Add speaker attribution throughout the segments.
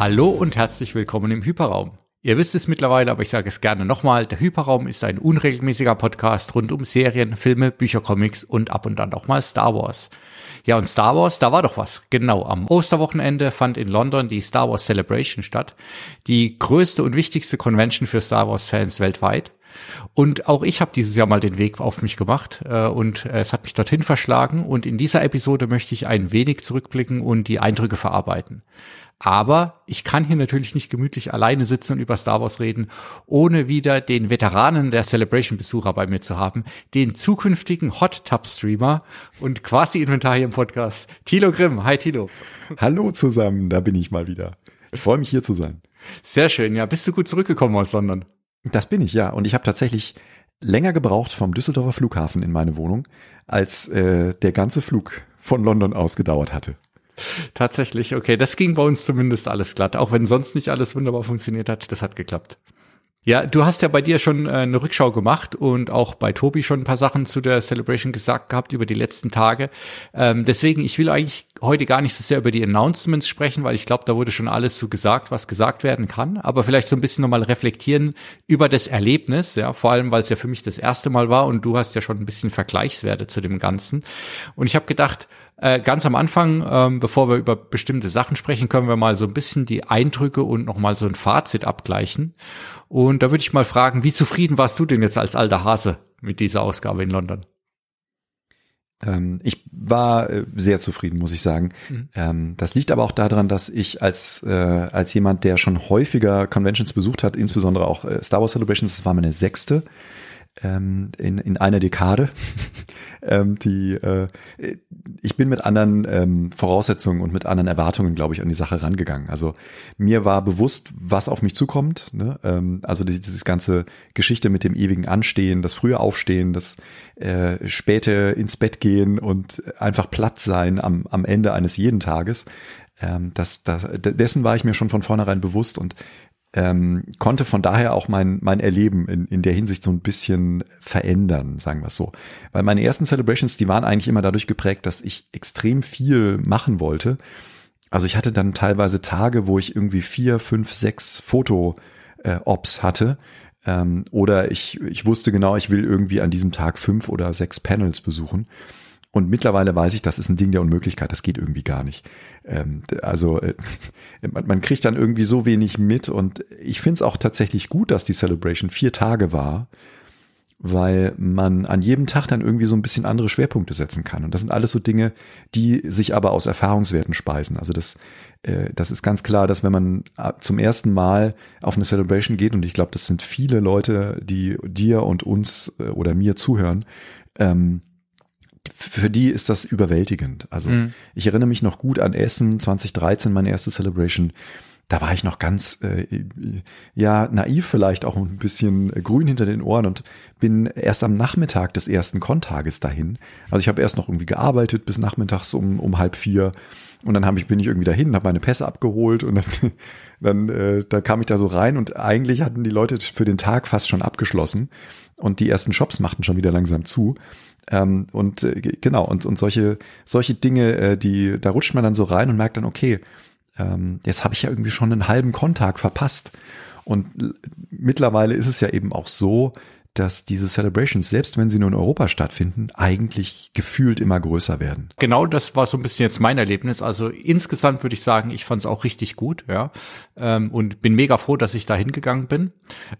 Speaker 1: Hallo und herzlich willkommen im Hyperraum. Ihr wisst es mittlerweile, aber ich sage es gerne nochmal. Der Hyperraum ist ein unregelmäßiger Podcast rund um Serien, Filme, Bücher, Comics und ab und dann auch mal Star Wars. Ja, und Star Wars, da war doch was. Genau, am Osterwochenende fand in London die Star Wars Celebration statt. Die größte und wichtigste Convention für Star Wars-Fans weltweit. Und auch ich habe dieses Jahr mal den Weg auf mich gemacht äh, und es hat mich dorthin verschlagen. Und in dieser Episode möchte ich ein wenig zurückblicken und die Eindrücke verarbeiten. Aber ich kann hier natürlich nicht gemütlich alleine sitzen und über Star Wars reden, ohne wieder den Veteranen der Celebration-Besucher bei mir zu haben, den zukünftigen Hot Tub Streamer und quasi Inventar hier im Podcast, Tilo Grimm. Hi Tilo.
Speaker 2: Hallo zusammen, da bin ich mal wieder. Ich freue mich hier zu sein.
Speaker 1: Sehr schön, ja. Bist du gut zurückgekommen aus London?
Speaker 2: Das bin ich, ja. Und ich habe tatsächlich länger gebraucht vom Düsseldorfer Flughafen in meine Wohnung, als äh, der ganze Flug von London aus gedauert hatte.
Speaker 1: Tatsächlich, okay. Das ging bei uns zumindest alles glatt. Auch wenn sonst nicht alles wunderbar funktioniert hat, das hat geklappt. Ja, du hast ja bei dir schon äh, eine Rückschau gemacht und auch bei Tobi schon ein paar Sachen zu der Celebration gesagt gehabt über die letzten Tage. Ähm, deswegen, ich will eigentlich heute gar nicht so sehr über die Announcements sprechen, weil ich glaube, da wurde schon alles so gesagt, was gesagt werden kann. Aber vielleicht so ein bisschen nochmal reflektieren über das Erlebnis, ja, vor allem, weil es ja für mich das erste Mal war und du hast ja schon ein bisschen Vergleichswerte zu dem Ganzen. Und ich habe gedacht, äh, ganz am Anfang, ähm, bevor wir über bestimmte Sachen sprechen, können wir mal so ein bisschen die Eindrücke und nochmal so ein Fazit abgleichen. Und da würde ich mal fragen, wie zufrieden warst du denn jetzt als alter Hase mit dieser Ausgabe in London?
Speaker 2: Ähm, ich war äh, sehr zufrieden, muss ich sagen. Mhm. Ähm, das liegt aber auch daran, dass ich als, äh, als jemand, der schon häufiger Conventions besucht hat, insbesondere auch äh, Star Wars Celebrations, das war meine sechste, ähm, in, in einer Dekade. ähm, die, äh, ich bin mit anderen ähm, Voraussetzungen und mit anderen Erwartungen, glaube ich, an die Sache rangegangen. Also mir war bewusst, was auf mich zukommt. Ne? Ähm, also dieses ganze Geschichte mit dem ewigen Anstehen, das frühe Aufstehen, das äh, späte ins Bett gehen und einfach platt sein am, am Ende eines jeden Tages. Ähm, das, das, dessen war ich mir schon von vornherein bewusst und ähm, konnte von daher auch mein, mein Erleben in, in der Hinsicht so ein bisschen verändern, sagen wir es so. Weil meine ersten Celebrations, die waren eigentlich immer dadurch geprägt, dass ich extrem viel machen wollte. Also ich hatte dann teilweise Tage, wo ich irgendwie vier, fünf, sechs Foto-Ops äh, hatte. Ähm, oder ich, ich wusste genau, ich will irgendwie an diesem Tag fünf oder sechs Panels besuchen. Und mittlerweile weiß ich, das ist ein Ding der Unmöglichkeit, das geht irgendwie gar nicht. Ähm, also äh, man, kriegt dann irgendwie so wenig mit und ich finde es auch tatsächlich gut, dass die Celebration vier Tage war, weil man an jedem Tag dann irgendwie so ein bisschen andere Schwerpunkte setzen kann. Und das sind alles so Dinge, die sich aber aus Erfahrungswerten speisen. Also das, äh, das ist ganz klar, dass wenn man äh, zum ersten Mal auf eine Celebration geht, und ich glaube, das sind viele Leute, die dir und uns oder mir zuhören, ähm, für die ist das überwältigend. Also mhm. ich erinnere mich noch gut an Essen 2013, meine erste Celebration. Da war ich noch ganz, äh, ja, naiv vielleicht auch ein bisschen grün hinter den Ohren und bin erst am Nachmittag des ersten Kontages dahin. Also ich habe erst noch irgendwie gearbeitet bis nachmittags um, um halb vier und dann hab ich, bin ich irgendwie dahin, habe meine Pässe abgeholt und dann, dann äh, da kam ich da so rein und eigentlich hatten die Leute für den Tag fast schon abgeschlossen und die ersten Shops machten schon wieder langsam zu. Ähm, und äh, genau, und, und solche, solche Dinge, äh, die, da rutscht man dann so rein und merkt dann, okay, ähm, jetzt habe ich ja irgendwie schon einen halben Kontag verpasst. Und mittlerweile ist es ja eben auch so, dass diese Celebrations, selbst wenn sie nur in Europa stattfinden, eigentlich gefühlt immer größer werden.
Speaker 1: Genau, das war so ein bisschen jetzt mein Erlebnis. Also insgesamt würde ich sagen, ich fand es auch richtig gut, ja, ähm, und bin mega froh, dass ich da hingegangen bin.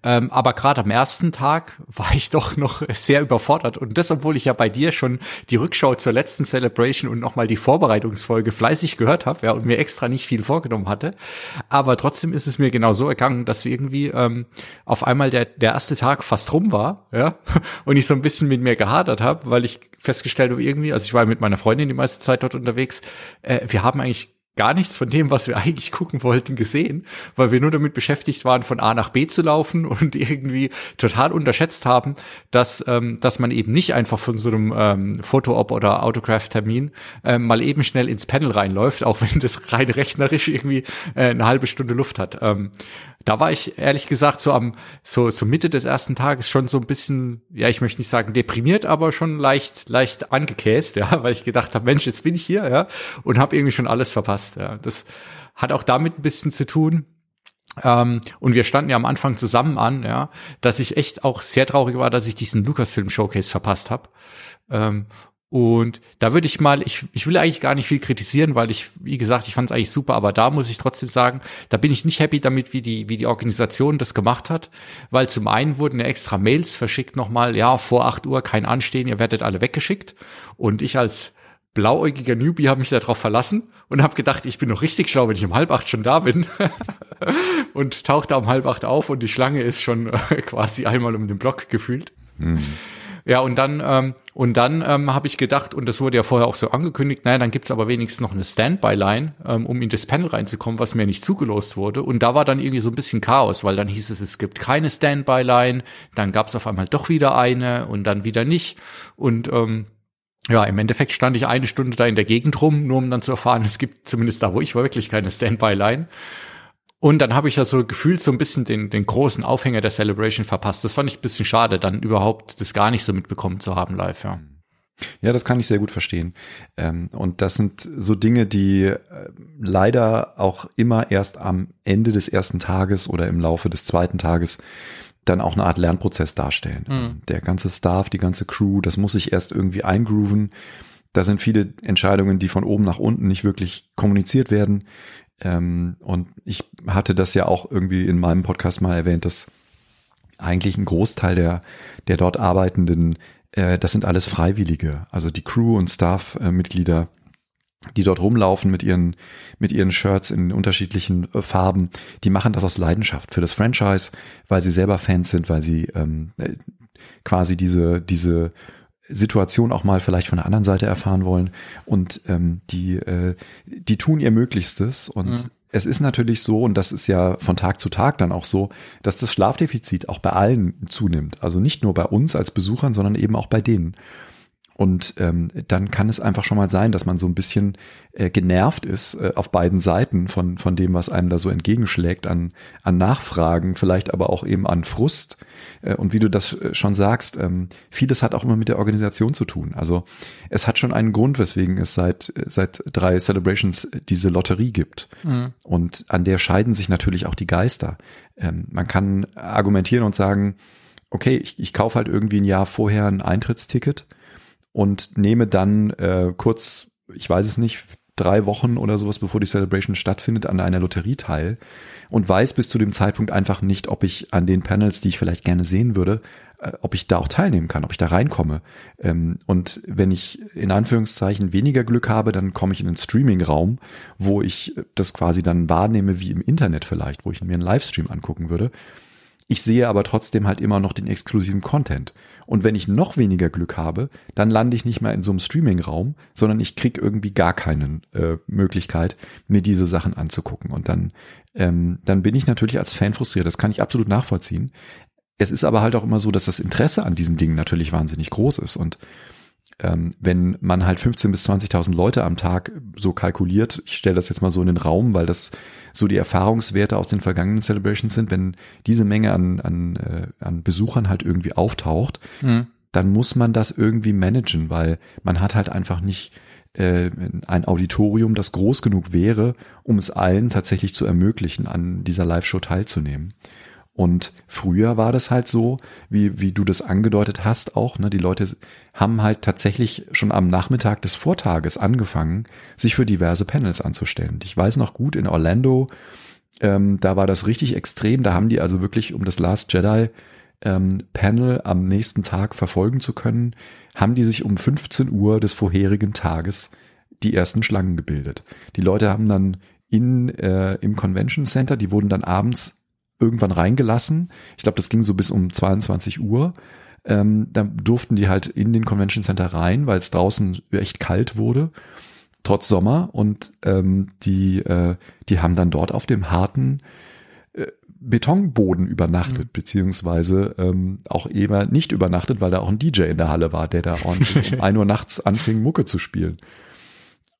Speaker 1: Ähm, aber gerade am ersten Tag war ich doch noch sehr überfordert und das, obwohl ich ja bei dir schon die Rückschau zur letzten Celebration und nochmal die Vorbereitungsfolge fleißig gehört habe, ja, und mir extra nicht viel vorgenommen hatte. Aber trotzdem ist es mir genau so ergangen, dass irgendwie ähm, auf einmal der der erste Tag fast rum war war, ja, und ich so ein bisschen mit mir gehadert habe, weil ich festgestellt habe, irgendwie, also ich war mit meiner Freundin die meiste Zeit dort unterwegs, äh, wir haben eigentlich gar nichts von dem, was wir eigentlich gucken wollten, gesehen, weil wir nur damit beschäftigt waren, von A nach B zu laufen und irgendwie total unterschätzt haben, dass, ähm, dass man eben nicht einfach von so einem ähm, Foto-Op oder Autograph-Termin ähm, mal eben schnell ins Panel reinläuft, auch wenn das rein rechnerisch irgendwie äh, eine halbe Stunde Luft hat. Ähm, da war ich ehrlich gesagt so am so zur Mitte des ersten Tages schon so ein bisschen, ja, ich möchte nicht sagen deprimiert, aber schon leicht leicht angekäst, ja, weil ich gedacht habe, Mensch, jetzt bin ich hier, ja, und habe irgendwie schon alles verpasst, ja. Das hat auch damit ein bisschen zu tun. Ähm, und wir standen ja am Anfang zusammen an, ja, dass ich echt auch sehr traurig war, dass ich diesen Lucasfilm Showcase verpasst habe. Ähm, und da würde ich mal, ich, ich will eigentlich gar nicht viel kritisieren, weil ich, wie gesagt, ich fand es eigentlich super, aber da muss ich trotzdem sagen, da bin ich nicht happy damit, wie die, wie die Organisation das gemacht hat, weil zum einen wurden ja extra Mails verschickt nochmal, ja, vor acht Uhr kein Anstehen, ihr werdet alle weggeschickt. Und ich als blauäugiger Newbie habe mich darauf verlassen und habe gedacht, ich bin noch richtig schlau, wenn ich um halb acht schon da bin. und tauchte um halb acht auf und die Schlange ist schon quasi einmal um den Block gefühlt. Mhm. Ja, und dann, ähm, und dann ähm, habe ich gedacht, und das wurde ja vorher auch so angekündigt, naja, dann gibt's aber wenigstens noch eine Standby-Line, ähm, um in das Panel reinzukommen, was mir nicht zugelost wurde. Und da war dann irgendwie so ein bisschen Chaos, weil dann hieß es, es gibt keine Standby-Line, dann gab's auf einmal doch wieder eine und dann wieder nicht. Und ähm, ja, im Endeffekt stand ich eine Stunde da in der Gegend rum, nur um dann zu erfahren, es gibt zumindest da, wo ich war, wirklich keine Standby-Line. Und dann habe ich ja so gefühlt so ein bisschen den, den großen Aufhänger der Celebration verpasst. Das fand ich ein bisschen schade, dann überhaupt das gar nicht so mitbekommen zu haben live, ja.
Speaker 2: Ja, das kann ich sehr gut verstehen. Ähm, und das sind so Dinge, die äh, leider auch immer erst am Ende des ersten Tages oder im Laufe des zweiten Tages dann auch eine Art Lernprozess darstellen. Mhm. Der ganze Staff, die ganze Crew, das muss sich erst irgendwie eingrooven. Da sind viele Entscheidungen, die von oben nach unten nicht wirklich kommuniziert werden. Ähm, und ich hatte das ja auch irgendwie in meinem Podcast mal erwähnt, dass eigentlich ein Großteil der, der dort Arbeitenden, äh, das sind alles Freiwillige. Also die Crew und Staff-Mitglieder, die dort rumlaufen mit ihren, mit ihren Shirts in unterschiedlichen äh, Farben, die machen das aus Leidenschaft für das Franchise, weil sie selber Fans sind, weil sie ähm, äh, quasi diese, diese Situation auch mal vielleicht von der anderen Seite erfahren wollen. Und ähm, die, äh, die tun ihr Möglichstes. Und mhm. es ist natürlich so, und das ist ja von Tag zu Tag dann auch so, dass das Schlafdefizit auch bei allen zunimmt. Also nicht nur bei uns als Besuchern, sondern eben auch bei denen. Und ähm, dann kann es einfach schon mal sein, dass man so ein bisschen äh, genervt ist äh, auf beiden Seiten von, von dem, was einem da so entgegenschlägt an, an Nachfragen, vielleicht aber auch eben an Frust. Äh, und wie du das äh, schon sagst, ähm, vieles hat auch immer mit der Organisation zu tun. Also es hat schon einen Grund, weswegen es seit, äh, seit drei Celebrations diese Lotterie gibt. Mhm. Und an der scheiden sich natürlich auch die Geister. Ähm, man kann argumentieren und sagen, okay, ich, ich kaufe halt irgendwie ein Jahr vorher ein Eintrittsticket und nehme dann äh, kurz, ich weiß es nicht, drei Wochen oder sowas, bevor die Celebration stattfindet, an einer Lotterie teil und weiß bis zu dem Zeitpunkt einfach nicht, ob ich an den Panels, die ich vielleicht gerne sehen würde, äh, ob ich da auch teilnehmen kann, ob ich da reinkomme. Ähm, und wenn ich in Anführungszeichen weniger Glück habe, dann komme ich in einen Streaming-Raum, wo ich das quasi dann wahrnehme wie im Internet vielleicht, wo ich mir einen Livestream angucken würde. Ich sehe aber trotzdem halt immer noch den exklusiven Content. Und wenn ich noch weniger Glück habe, dann lande ich nicht mehr in so einem Streaming-Raum, sondern ich kriege irgendwie gar keine äh, Möglichkeit, mir diese Sachen anzugucken. Und dann, ähm, dann bin ich natürlich als Fan frustriert. Das kann ich absolut nachvollziehen. Es ist aber halt auch immer so, dass das Interesse an diesen Dingen natürlich wahnsinnig groß ist. Und ähm, wenn man halt 15.000 bis 20.000 Leute am Tag so kalkuliert, ich stelle das jetzt mal so in den Raum, weil das so die Erfahrungswerte aus den vergangenen Celebrations sind, wenn diese Menge an, an, äh, an Besuchern halt irgendwie auftaucht, mhm. dann muss man das irgendwie managen, weil man hat halt einfach nicht äh, ein Auditorium, das groß genug wäre, um es allen tatsächlich zu ermöglichen, an dieser Live-Show teilzunehmen. Und früher war das halt so, wie, wie du das angedeutet hast auch, ne, die Leute haben halt tatsächlich schon am Nachmittag des Vortages angefangen, sich für diverse Panels anzustellen. Ich weiß noch gut, in Orlando, ähm, da war das richtig extrem, da haben die also wirklich, um das Last Jedi ähm, Panel am nächsten Tag verfolgen zu können, haben die sich um 15 Uhr des vorherigen Tages die ersten Schlangen gebildet. Die Leute haben dann in, äh, im Convention Center, die wurden dann abends irgendwann reingelassen. Ich glaube, das ging so bis um 22 Uhr. Ähm, dann durften die halt in den Convention Center rein, weil es draußen echt kalt wurde, trotz Sommer. Und ähm, die, äh, die haben dann dort auf dem harten äh, Betonboden übernachtet, mhm. beziehungsweise ähm, auch eben nicht übernachtet, weil da auch ein DJ in der Halle war, der da ordentlich um ein Uhr nachts anfing, Mucke zu spielen.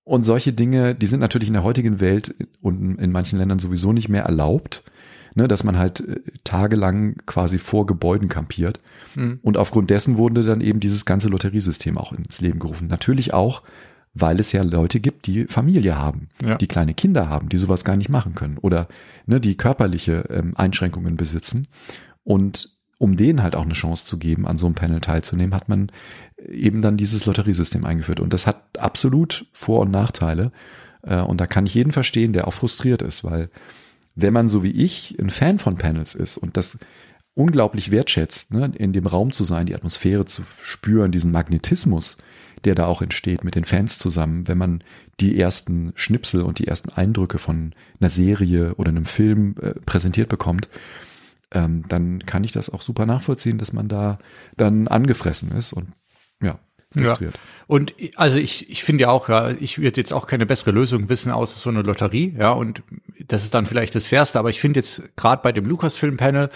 Speaker 2: Und solche Dinge, die sind natürlich in der heutigen Welt und in manchen Ländern sowieso nicht mehr erlaubt. Ne, dass man halt äh, tagelang quasi vor Gebäuden kampiert. Mhm. Und aufgrund dessen wurde dann eben dieses ganze Lotteriesystem auch ins Leben gerufen. Natürlich auch, weil es ja Leute gibt, die Familie haben, ja. die kleine Kinder haben, die sowas gar nicht machen können oder ne, die körperliche ähm, Einschränkungen besitzen. Und um denen halt auch eine Chance zu geben, an so einem Panel teilzunehmen, hat man eben dann dieses Lotteriesystem eingeführt. Und das hat absolut Vor- und Nachteile. Äh, und da kann ich jeden verstehen, der auch frustriert ist, weil wenn man so wie ich ein Fan von Panels ist und das unglaublich wertschätzt, ne, in dem Raum zu sein, die Atmosphäre zu spüren, diesen Magnetismus, der da auch entsteht mit den Fans zusammen, wenn man die ersten Schnipsel und die ersten Eindrücke von einer Serie oder einem Film äh, präsentiert bekommt, ähm, dann kann ich das auch super nachvollziehen, dass man da dann angefressen ist und frustriert. Ja.
Speaker 1: Und also ich, ich finde ja auch, ja, ich würde jetzt auch keine bessere Lösung wissen, außer so eine Lotterie, ja, und das ist dann vielleicht das Fairste, aber ich finde jetzt gerade bei dem Lucasfilm-Panel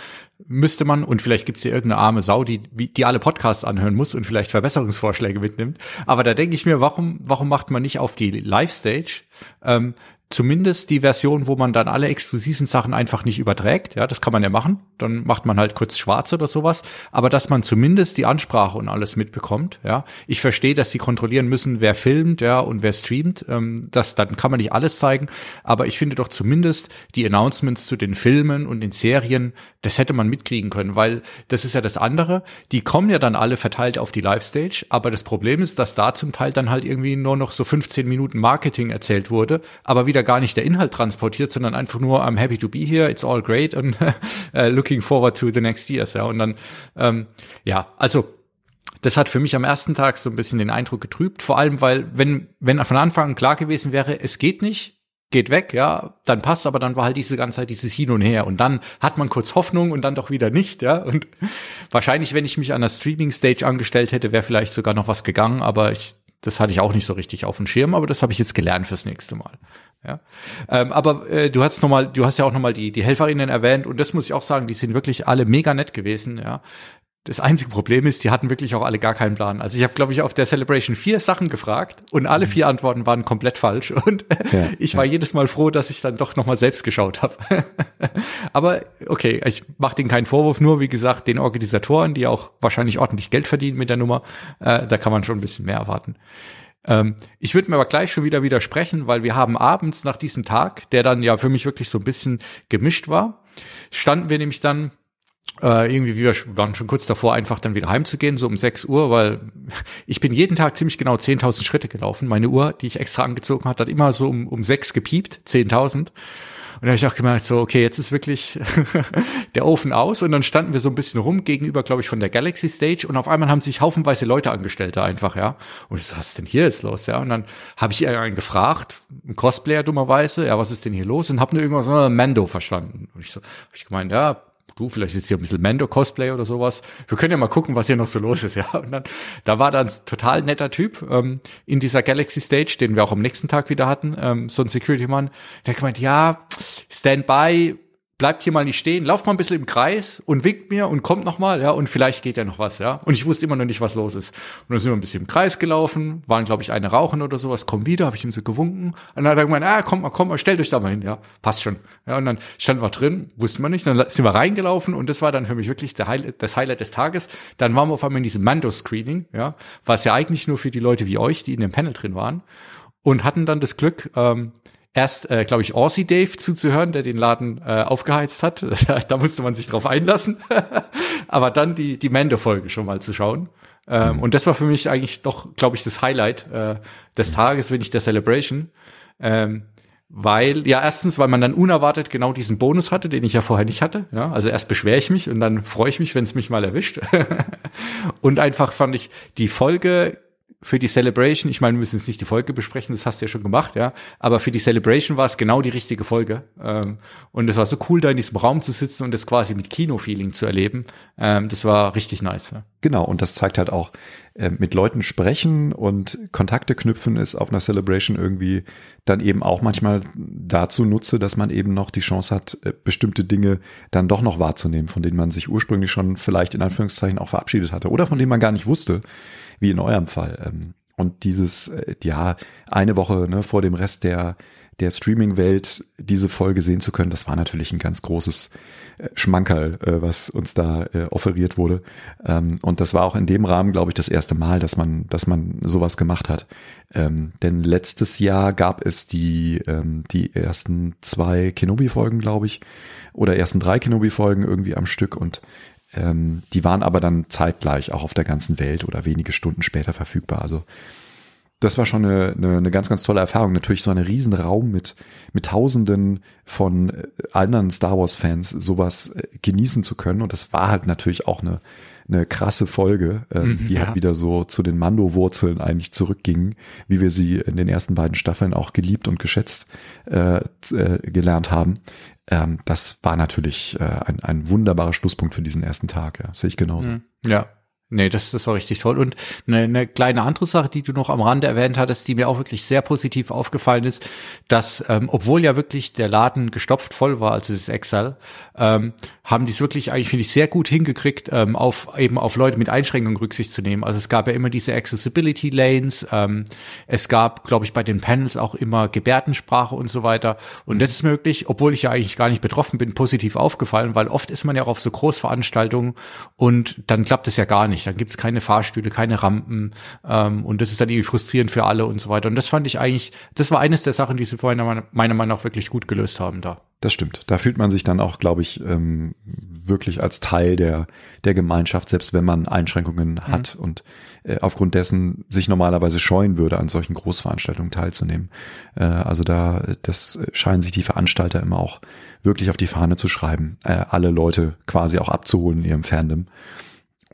Speaker 1: müsste man, und vielleicht gibt's hier irgendeine arme Sau, die, die alle Podcasts anhören muss und vielleicht Verbesserungsvorschläge mitnimmt, aber da denke ich mir, warum, warum macht man nicht auf die Live-Stage ähm, zumindest die Version, wo man dann alle exklusiven Sachen einfach nicht überträgt. Ja, das kann man ja machen. Dann macht man halt kurz schwarz oder sowas. Aber dass man zumindest die Ansprache und alles mitbekommt. Ja, ich verstehe, dass sie kontrollieren müssen, wer filmt, ja, und wer streamt. Ähm, das, dann kann man nicht alles zeigen. Aber ich finde doch zumindest die Announcements zu den Filmen und den Serien, das hätte man mitkriegen können, weil das ist ja das andere. Die kommen ja dann alle verteilt auf die Live-Stage. Aber das Problem ist, dass da zum Teil dann halt irgendwie nur noch so 15 Minuten Marketing erzählt wurde, aber wieder gar nicht der Inhalt transportiert, sondern einfach nur I'm happy to be here, it's all great und uh, looking forward to the next years. Ja, und dann ähm, ja, also das hat für mich am ersten Tag so ein bisschen den Eindruck getrübt, vor allem weil wenn wenn von Anfang an klar gewesen wäre, es geht nicht, geht weg, ja, dann passt, aber dann war halt diese ganze Zeit dieses Hin und Her und dann hat man kurz Hoffnung und dann doch wieder nicht, ja, und wahrscheinlich, wenn ich mich an der Streaming-Stage angestellt hätte, wäre vielleicht sogar noch was gegangen, aber ich, das hatte ich auch nicht so richtig auf dem Schirm, aber das habe ich jetzt gelernt fürs nächste Mal. Ja. Ähm, aber äh, du hast noch mal, du hast ja auch noch mal die die Helferinnen erwähnt und das muss ich auch sagen, die sind wirklich alle mega nett gewesen. Ja. Das einzige Problem ist, die hatten wirklich auch alle gar keinen Plan. Also ich habe, glaube ich, auf der Celebration vier Sachen gefragt und alle vier Antworten waren komplett falsch. Und ja, ich war ja. jedes Mal froh, dass ich dann doch noch mal selbst geschaut habe. Aber okay, ich mache denen keinen Vorwurf, nur wie gesagt, den Organisatoren, die auch wahrscheinlich ordentlich Geld verdienen mit der Nummer, äh, da kann man schon ein bisschen mehr erwarten. Ähm, ich würde mir aber gleich schon wieder widersprechen, weil wir haben abends nach diesem Tag, der dann ja für mich wirklich so ein bisschen gemischt war, standen wir nämlich dann äh, irgendwie, wir waren schon kurz davor, einfach dann wieder heimzugehen, so um 6 Uhr, weil ich bin jeden Tag ziemlich genau 10.000 Schritte gelaufen. Meine Uhr, die ich extra angezogen hat, hat immer so um, um 6 gepiept, 10.000. Und da habe ich auch gemerkt, so, okay, jetzt ist wirklich der Ofen aus. Und dann standen wir so ein bisschen rum gegenüber, glaube ich, von der Galaxy Stage. Und auf einmal haben sich haufenweise Leute angestellt da einfach, ja. Und ich so, was ist denn hier jetzt los, ja? Und dann habe ich einen gefragt, ein Cosplayer dummerweise, ja, was ist denn hier los? Und habe nur irgendwas so Mando verstanden. Und ich so, hab ich gemeint, ja, du, vielleicht ist hier ein bisschen Mando-Cosplay oder sowas. Wir können ja mal gucken, was hier noch so los ist, ja. Und dann, da war dann ein total netter Typ ähm, in dieser Galaxy Stage, den wir auch am nächsten Tag wieder hatten, ähm, so ein Security-Mann, der hat gemeint, ja, Standby, bleibt hier mal nicht stehen, lauft mal ein bisschen im Kreis und winkt mir und kommt noch mal, ja, und vielleicht geht ja noch was, ja. Und ich wusste immer noch nicht, was los ist. Und dann sind wir ein bisschen im Kreis gelaufen, waren, glaube ich, eine rauchen oder sowas, kommen wieder, habe ich ihm so gewunken. Und dann hat er gemeint, ah, kommt mal, kommt mal, stellt euch da mal hin, ja, passt schon. Ja, und dann standen wir drin, wussten wir nicht, dann sind wir reingelaufen und das war dann für mich wirklich Highlight, das Highlight des Tages. Dann waren wir auf einmal in diesem Mando-Screening, ja, was ja eigentlich nur für die Leute wie euch, die in dem Panel drin waren und hatten dann das Glück, ähm, erst, äh, glaube ich, Aussie Dave zuzuhören, der den Laden äh, aufgeheizt hat. da musste man sich drauf einlassen. Aber dann die, die Mando-Folge schon mal zu schauen. Ähm, mhm. Und das war für mich eigentlich doch, glaube ich, das Highlight äh, des Tages, wenn ich der Celebration. Ähm, weil, ja, erstens, weil man dann unerwartet genau diesen Bonus hatte, den ich ja vorher nicht hatte. Ja, also erst beschwere ich mich und dann freue ich mich, wenn es mich mal erwischt. und einfach fand ich die Folge für die Celebration, ich meine, wir müssen jetzt nicht die Folge besprechen, das hast du ja schon gemacht, ja, aber für die Celebration war es genau die richtige Folge. Ähm, und es war so cool, da in diesem Raum zu sitzen und das quasi mit Kino-Feeling zu erleben. Ähm, das war richtig nice. Ja.
Speaker 2: Genau, und das zeigt halt auch, äh, mit Leuten sprechen und Kontakte knüpfen ist auf einer Celebration irgendwie dann eben auch manchmal dazu nutze, dass man eben noch die Chance hat, äh, bestimmte Dinge dann doch noch wahrzunehmen, von denen man sich ursprünglich schon vielleicht in Anführungszeichen auch verabschiedet hatte oder von denen man gar nicht wusste wie in eurem Fall. Ähm, und dieses, äh, ja, eine Woche ne, vor dem Rest der, der Streaming-Welt diese Folge sehen zu können, das war natürlich ein ganz großes äh, Schmankerl, äh, was uns da offeriert wurde. Ähm, und das war auch in dem Rahmen, glaube ich, das erste Mal, dass man, dass man sowas gemacht hat. Ähm, denn letztes Jahr gab es die, die ersten zwei Kenobi-Folgen, glaube ich, oder ersten drei Kenobi-Folgen irgendwie am Stück und ähm, die waren aber dann zeitgleich auch auf der ganzen Welt oder wenige Stunden später verfügbar. Also das war schon eine, eine, eine ganz, ganz tolle Erfahrung. Natürlich so ein Riesenraum mit, mit Tausenden von äh, anderen Star Wars-Fans sowas äh, genießen zu können. Und das war halt natürlich auch eine, eine krasse Folge, äh, mhm, die halt ja. halt wieder so zu den Mando-Wurzeln eigentlich zurückging, wie wir sie in den ersten beiden Staffeln auch geliebt und geschätzt äh, äh, gelernt haben. Ähm, das war natürlich äh, ein, ein wunderbarer Schlusspunkt für diesen ersten Tag. Ja, sehe ich genauso. Mhm.
Speaker 1: Ja, Nee, das, das war richtig toll. Und eine, eine kleine andere Sache, die du noch am Rande erwähnt hattest, die mir auch wirklich sehr positiv aufgefallen ist, dass, ähm, obwohl ja wirklich der Laden gestopft voll war, also das Excel, ähm, haben die es wirklich eigentlich, finde ich, sehr gut hingekriegt, ähm, auf eben auf Leute mit Einschränkungen Rücksicht zu nehmen. Also es gab ja immer diese Accessibility Lanes, ähm, es gab, glaube ich, bei den Panels auch immer Gebärdensprache und so weiter. Und das ist möglich, obwohl ich ja eigentlich gar nicht betroffen bin, positiv aufgefallen, weil oft ist man ja auch auf so Großveranstaltungen und dann klappt es ja gar nicht nicht. Dann gibt es keine Fahrstühle, keine Rampen ähm, und das ist dann irgendwie frustrierend für alle und so weiter. Und das fand ich eigentlich, das war eines der Sachen, die sie vorhin meiner Meinung nach wirklich gut gelöst haben da.
Speaker 2: Das stimmt. Da fühlt man sich dann auch, glaube ich, ähm, wirklich als Teil der, der Gemeinschaft, selbst wenn man Einschränkungen mhm. hat und äh, aufgrund dessen sich normalerweise scheuen würde, an solchen Großveranstaltungen teilzunehmen. Äh, also da, das scheinen sich die Veranstalter immer auch wirklich auf die Fahne zu schreiben, äh, alle Leute quasi auch abzuholen in ihrem Fandom.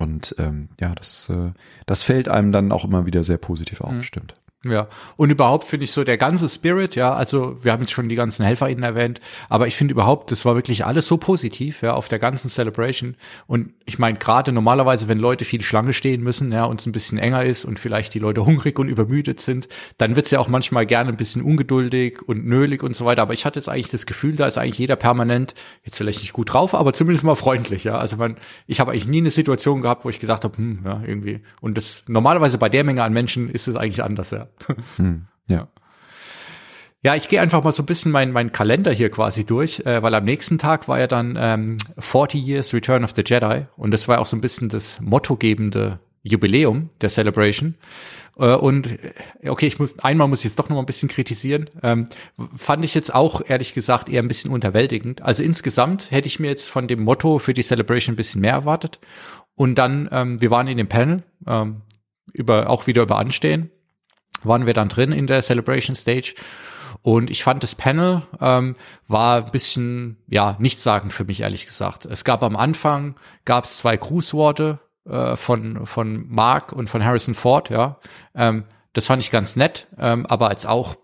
Speaker 2: Und ähm, ja, das, äh, das fällt einem dann auch immer wieder sehr positiv auf, mhm. stimmt.
Speaker 1: Ja, und überhaupt finde ich so der ganze Spirit, ja, also wir haben jetzt schon die ganzen HelferInnen erwähnt, aber ich finde überhaupt, das war wirklich alles so positiv, ja, auf der ganzen Celebration. Und ich meine, gerade normalerweise, wenn Leute viel Schlange stehen müssen, ja, und es ein bisschen enger ist und vielleicht die Leute hungrig und übermüdet sind, dann wird's ja auch manchmal gerne ein bisschen ungeduldig und nölig und so weiter. Aber ich hatte jetzt eigentlich das Gefühl, da ist eigentlich jeder permanent, jetzt vielleicht nicht gut drauf, aber zumindest mal freundlich, ja. Also man, ich habe eigentlich nie eine Situation gehabt, wo ich gesagt habe, hm, ja, irgendwie. Und das normalerweise bei der Menge an Menschen ist es eigentlich anders, ja. Hm, ja. Ja, ich gehe einfach mal so ein bisschen meinen mein Kalender hier quasi durch, äh, weil am nächsten Tag war ja dann ähm, 40 Years Return of the Jedi und das war auch so ein bisschen das mottogebende Jubiläum der Celebration. Äh, und äh, okay, ich muss einmal muss ich jetzt doch noch mal ein bisschen kritisieren. Ähm, fand ich jetzt auch ehrlich gesagt eher ein bisschen unterwältigend. Also insgesamt hätte ich mir jetzt von dem Motto für die Celebration ein bisschen mehr erwartet. Und dann, ähm, wir waren in dem Panel ähm, über auch wieder über Anstehen waren wir dann drin in der Celebration Stage. Und ich fand das Panel ähm, war ein bisschen, ja, nichtssagend für mich, ehrlich gesagt. Es gab am Anfang, gab es zwei Grußworte äh, von, von Mark und von Harrison Ford, ja. Ähm, das fand ich ganz nett, ähm, aber als auch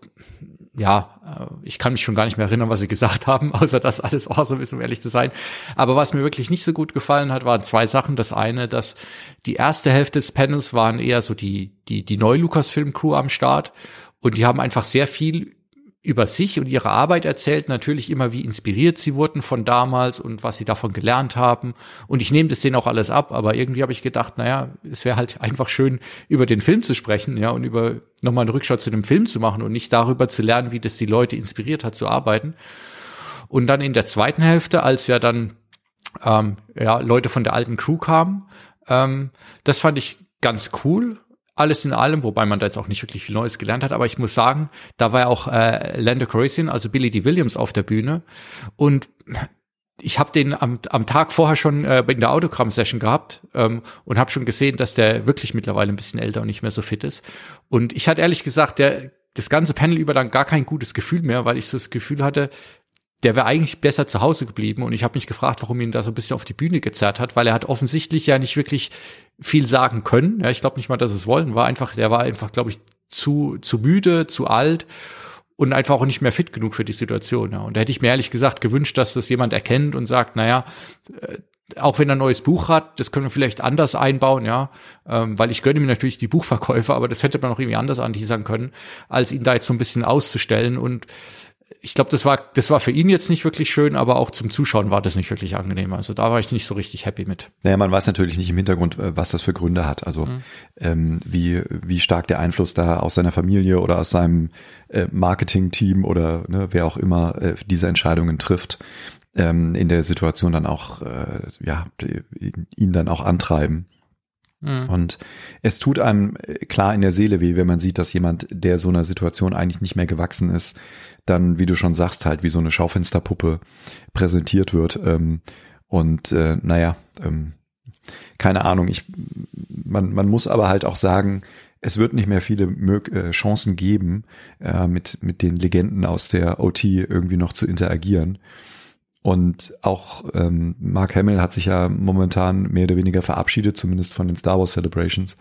Speaker 1: ja, äh, ich kann mich schon gar nicht mehr erinnern, was sie gesagt haben, außer dass alles awesome ist, um ehrlich zu sein. Aber was mir wirklich nicht so gut gefallen hat, waren zwei Sachen. Das eine, dass die erste Hälfte des Panels waren eher so die, die, die Neu-Lucasfilm-Crew am Start und die haben einfach sehr viel über sich und ihre Arbeit erzählt, natürlich immer, wie inspiriert sie wurden von damals und was sie davon gelernt haben. Und ich nehme das denen auch alles ab, aber irgendwie habe ich gedacht, naja, es wäre halt einfach schön, über den Film zu sprechen, ja, und über nochmal eine Rückschau zu dem Film zu machen und nicht darüber zu lernen, wie das die Leute inspiriert hat zu arbeiten. Und dann in der zweiten Hälfte, als ja dann ähm, ja, Leute von der alten Crew kamen, ähm, das fand ich ganz cool alles in allem, wobei man da jetzt auch nicht wirklich viel Neues gelernt hat, aber ich muss sagen, da war ja auch äh, Lando Calrissian, also Billy D. Williams auf der Bühne und ich habe den am, am Tag vorher schon äh, in der Autogramm-Session gehabt ähm, und habe schon gesehen, dass der wirklich mittlerweile ein bisschen älter und nicht mehr so fit ist. Und ich hatte ehrlich gesagt, der das ganze Panel über dann gar kein gutes Gefühl mehr, weil ich so das Gefühl hatte, der wäre eigentlich besser zu Hause geblieben und ich habe mich gefragt, warum ihn da so ein bisschen auf die Bühne gezerrt hat, weil er hat offensichtlich ja nicht wirklich viel sagen können. Ja, ich glaube nicht mal, dass es wollen war. Einfach, der war einfach, glaube ich, zu zu müde, zu alt und einfach auch nicht mehr fit genug für die Situation. Ja. Und da hätte ich mir ehrlich gesagt gewünscht, dass das jemand erkennt und sagt, naja, äh, auch wenn er ein neues Buch hat, das können wir vielleicht anders einbauen, ja, ähm, weil ich gönne mir natürlich die Buchverkäufe, aber das hätte man auch irgendwie anders anteasern können, als ihn da jetzt so ein bisschen auszustellen und ich glaube, das war, das war für ihn jetzt nicht wirklich schön, aber auch zum Zuschauen war das nicht wirklich angenehm. Also da war ich nicht so richtig happy mit.
Speaker 2: Naja, man weiß natürlich nicht im Hintergrund, äh, was das für Gründe hat. Also mhm. ähm, wie, wie stark der Einfluss da aus seiner Familie oder aus seinem äh, Marketing-Team oder ne, wer auch immer äh, diese Entscheidungen trifft, ähm, in der Situation dann auch, äh, ja, ihn dann auch antreiben. Mhm. Und es tut einem äh, klar in der Seele weh, wenn man sieht, dass jemand, der so einer Situation eigentlich nicht mehr gewachsen ist, dann, wie du schon sagst, halt wie so eine Schaufensterpuppe präsentiert wird. Ähm, und äh, naja, ähm, keine Ahnung, ich, man, man muss aber halt auch sagen, es wird nicht mehr viele äh, Chancen geben, äh, mit, mit den Legenden aus der OT irgendwie noch zu interagieren. Und auch ähm, Mark Hamill hat sich ja momentan mehr oder weniger verabschiedet, zumindest von den Star Wars Celebrations.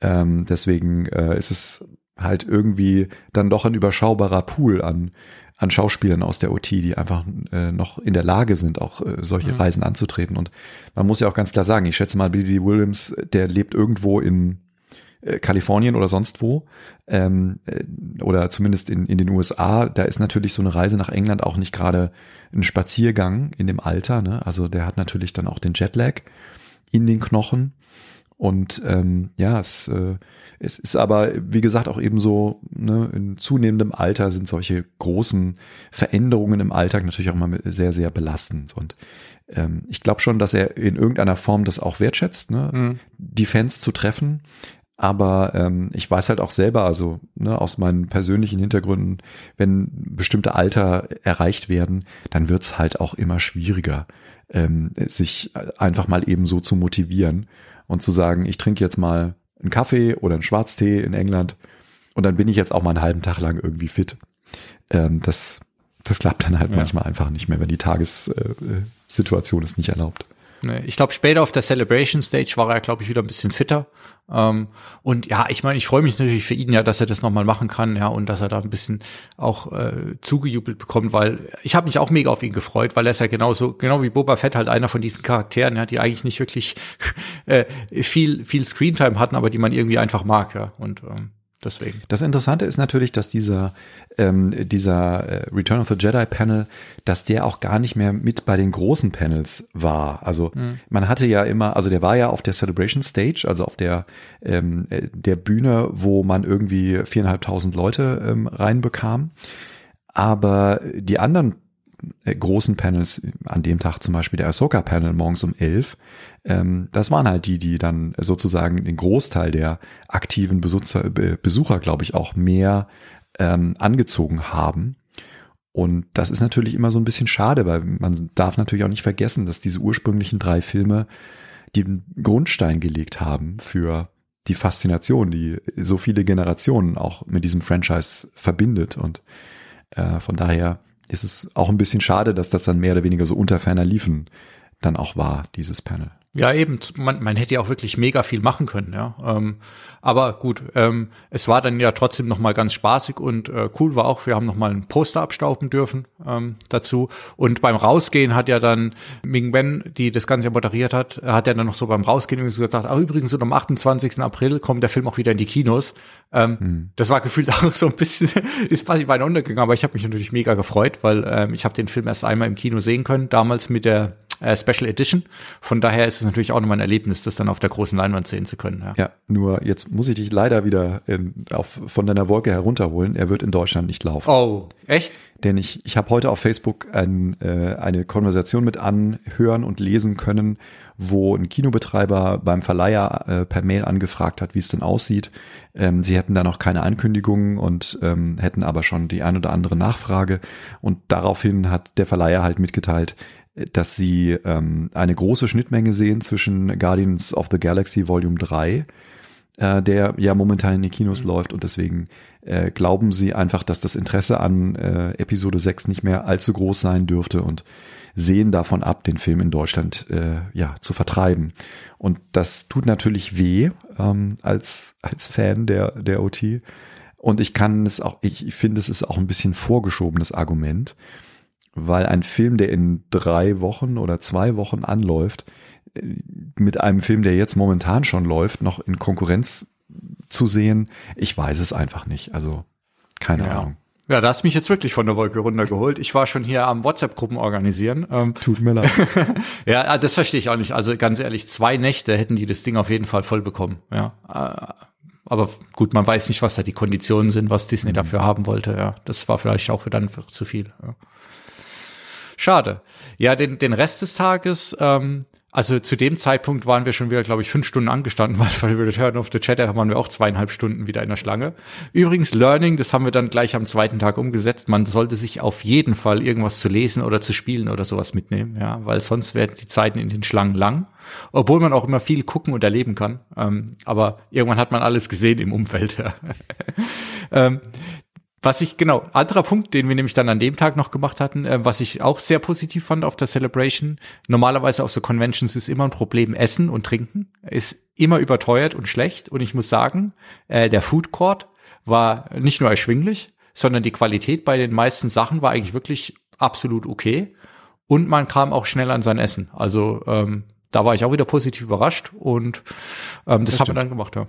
Speaker 2: Ähm, deswegen äh, ist es halt irgendwie dann doch ein überschaubarer Pool an, an Schauspielern aus der OT, die einfach äh, noch in der Lage sind, auch äh, solche mhm. Reisen anzutreten. Und man muss ja auch ganz klar sagen, ich schätze mal, Billy Williams, der lebt irgendwo in äh, Kalifornien oder sonst wo, ähm, äh, oder zumindest in, in den USA, da ist natürlich so eine Reise nach England auch nicht gerade ein Spaziergang in dem Alter. Ne? Also der hat natürlich dann auch den Jetlag in den Knochen. Und ähm, ja, es, äh, es ist aber, wie gesagt, auch eben so, ne, in zunehmendem Alter sind solche großen Veränderungen im Alltag natürlich auch mal sehr, sehr belastend. Und ähm, ich glaube schon, dass er in irgendeiner Form das auch wertschätzt, ne, mhm. die Fans zu treffen. Aber ähm, ich weiß halt auch selber, also ne, aus meinen persönlichen Hintergründen, wenn bestimmte Alter erreicht werden, dann wird's halt auch immer schwieriger, ähm, sich einfach mal eben so zu motivieren und zu sagen, ich trinke jetzt mal einen Kaffee oder einen Schwarztee in England und dann bin ich jetzt auch mal einen halben Tag lang irgendwie fit. Ähm, das, das klappt dann halt ja. manchmal einfach nicht mehr, wenn die Tagessituation es nicht erlaubt.
Speaker 1: Nee, ich glaube, später auf der Celebration Stage war er, glaube ich, wieder ein bisschen fitter. Ähm, und ja, ich meine, ich freue mich natürlich für ihn ja, dass er das nochmal machen kann, ja, und dass er da ein bisschen auch äh, zugejubelt bekommt, weil ich habe mich auch mega auf ihn gefreut, weil er ist ja genauso, genau wie Boba Fett halt einer von diesen Charakteren, ja, die eigentlich nicht wirklich äh, viel, viel Screentime hatten, aber die man irgendwie einfach mag, ja. Und ähm, Deswegen.
Speaker 2: Das Interessante ist natürlich, dass dieser, ähm, dieser äh, Return of the Jedi Panel, dass der auch gar nicht mehr mit bei den großen Panels war. Also mhm. man hatte ja immer, also der war ja auf der Celebration Stage, also auf der, ähm, äh, der Bühne, wo man irgendwie viereinhalbtausend Leute ähm, reinbekam. Aber die anderen großen Panels, an dem Tag zum Beispiel der Ahsoka-Panel morgens um elf, ähm, das waren halt die, die dann sozusagen den Großteil der aktiven Besitzer, Besucher, glaube ich, auch mehr ähm, angezogen haben. Und das ist natürlich immer so ein bisschen schade, weil man darf natürlich auch nicht vergessen, dass diese ursprünglichen drei Filme den Grundstein gelegt haben für die Faszination, die so viele Generationen auch mit diesem Franchise verbindet. Und äh, von daher ist es auch ein bisschen schade, dass das dann mehr oder weniger so unter ferner liefen dann auch war, dieses Panel.
Speaker 1: Ja, eben, man, man hätte ja auch wirklich mega viel machen können, ja. Ähm, aber gut, ähm, es war dann ja trotzdem nochmal ganz spaßig und äh, cool war auch, wir haben nochmal ein Poster abstauben dürfen ähm, dazu. Und beim Rausgehen hat ja dann Ming Ben, die das Ganze ja moderiert hat, hat ja dann noch so beim Rausgehen gesagt, ach übrigens, und am 28. April kommt der Film auch wieder in die Kinos. Ähm, mhm. Das war gefühlt auch so ein bisschen, ist quasi bei untergegangen, aber ich habe mich natürlich mega gefreut, weil ähm, ich habe den Film erst einmal im Kino sehen können, damals mit der äh, Special Edition. Von daher ist es natürlich auch nochmal ein Erlebnis, das dann auf der großen Leinwand sehen zu können.
Speaker 2: Ja, ja nur jetzt muss ich dich leider wieder in, auf, von deiner Wolke herunterholen. Er wird in Deutschland nicht laufen.
Speaker 1: Oh, echt?
Speaker 2: Denn ich, ich habe heute auf Facebook ein, äh, eine Konversation mit anhören und lesen können, wo ein Kinobetreiber beim Verleiher äh, per Mail angefragt hat, wie es denn aussieht. Ähm, sie hätten da noch keine Ankündigungen und ähm, hätten aber schon die ein oder andere Nachfrage. Und daraufhin hat der Verleiher halt mitgeteilt, dass sie ähm, eine große Schnittmenge sehen zwischen Guardians of the Galaxy Volume 3, äh, der ja momentan in den Kinos mhm. läuft und deswegen äh, glauben sie einfach, dass das Interesse an äh, Episode 6 nicht mehr allzu groß sein dürfte und sehen davon ab, den Film in Deutschland äh, ja zu vertreiben. Und das tut natürlich weh ähm, als als Fan der der OT. Und ich kann es auch, ich finde, es ist auch ein bisschen vorgeschobenes Argument weil ein Film, der in drei Wochen oder zwei Wochen anläuft, äh, mit einem Film, der jetzt momentan schon läuft, noch in Konkurrenz zu sehen, ich weiß es einfach nicht. Also keine ja. Ahnung.
Speaker 1: Ja, da hast mich jetzt wirklich von der Wolke runtergeholt. Ich war schon hier am WhatsApp-Gruppen organisieren.
Speaker 2: Ähm, Tut mir leid.
Speaker 1: ja, ah, das verstehe ich auch nicht. Also ganz ehrlich, zwei Nächte hätten die das Ding auf jeden Fall voll bekommen. Ja, äh, aber gut, man weiß nicht, was da die Konditionen sind, was Disney mhm. dafür haben wollte. Ja, das war vielleicht auch für dann zu viel. Ja. Schade. Ja, den, den Rest des Tages ähm, also zu dem Zeitpunkt waren wir schon wieder, glaube ich, fünf Stunden angestanden, weil bei Return of the Chatter waren wir auch zweieinhalb Stunden wieder in der Schlange. Übrigens, Learning, das haben wir dann gleich am zweiten Tag umgesetzt. Man sollte sich auf jeden Fall irgendwas zu lesen oder zu spielen oder sowas mitnehmen, ja, weil sonst werden die Zeiten in den Schlangen lang. Obwohl man auch immer viel gucken und erleben kann. Ähm, aber irgendwann hat man alles gesehen im Umfeld. Ähm, was ich, genau, anderer Punkt, den wir nämlich dann an dem Tag noch gemacht hatten, äh, was ich auch sehr positiv fand auf der Celebration. Normalerweise auf so Conventions ist immer ein Problem Essen und Trinken. Ist immer überteuert und schlecht. Und ich muss sagen, äh, der Food Court war nicht nur erschwinglich, sondern die Qualität bei den meisten Sachen war eigentlich wirklich absolut okay. Und man kam auch schnell an sein Essen. Also ähm, da war ich auch wieder positiv überrascht und ähm, das, das haben wir dann gemacht, ja.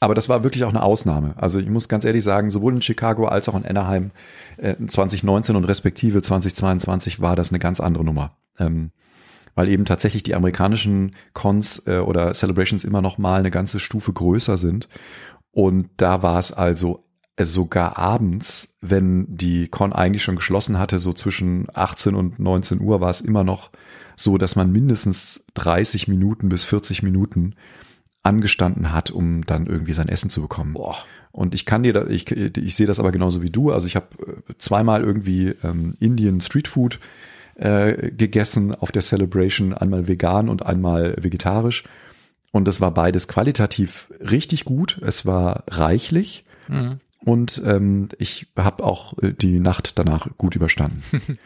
Speaker 2: Aber das war wirklich auch eine Ausnahme. Also ich muss ganz ehrlich sagen, sowohl in Chicago als auch in Anaheim äh, 2019 und respektive 2022 war das eine ganz andere Nummer. Ähm, weil eben tatsächlich die amerikanischen Cons äh, oder Celebrations immer noch mal eine ganze Stufe größer sind. Und da war es also äh, sogar abends, wenn die Con eigentlich schon geschlossen hatte, so zwischen 18 und 19 Uhr, war es immer noch so, dass man mindestens 30 Minuten bis 40 Minuten angestanden hat, um dann irgendwie sein Essen zu bekommen. Boah. Und ich kann dir, da, ich, ich sehe das aber genauso wie du. Also ich habe äh, zweimal irgendwie ähm, Indian Street Food äh, gegessen auf der Celebration, einmal vegan und einmal vegetarisch. Und das war beides qualitativ richtig gut. Es war reichlich. Mhm. Und ähm, ich habe auch äh, die Nacht danach gut überstanden.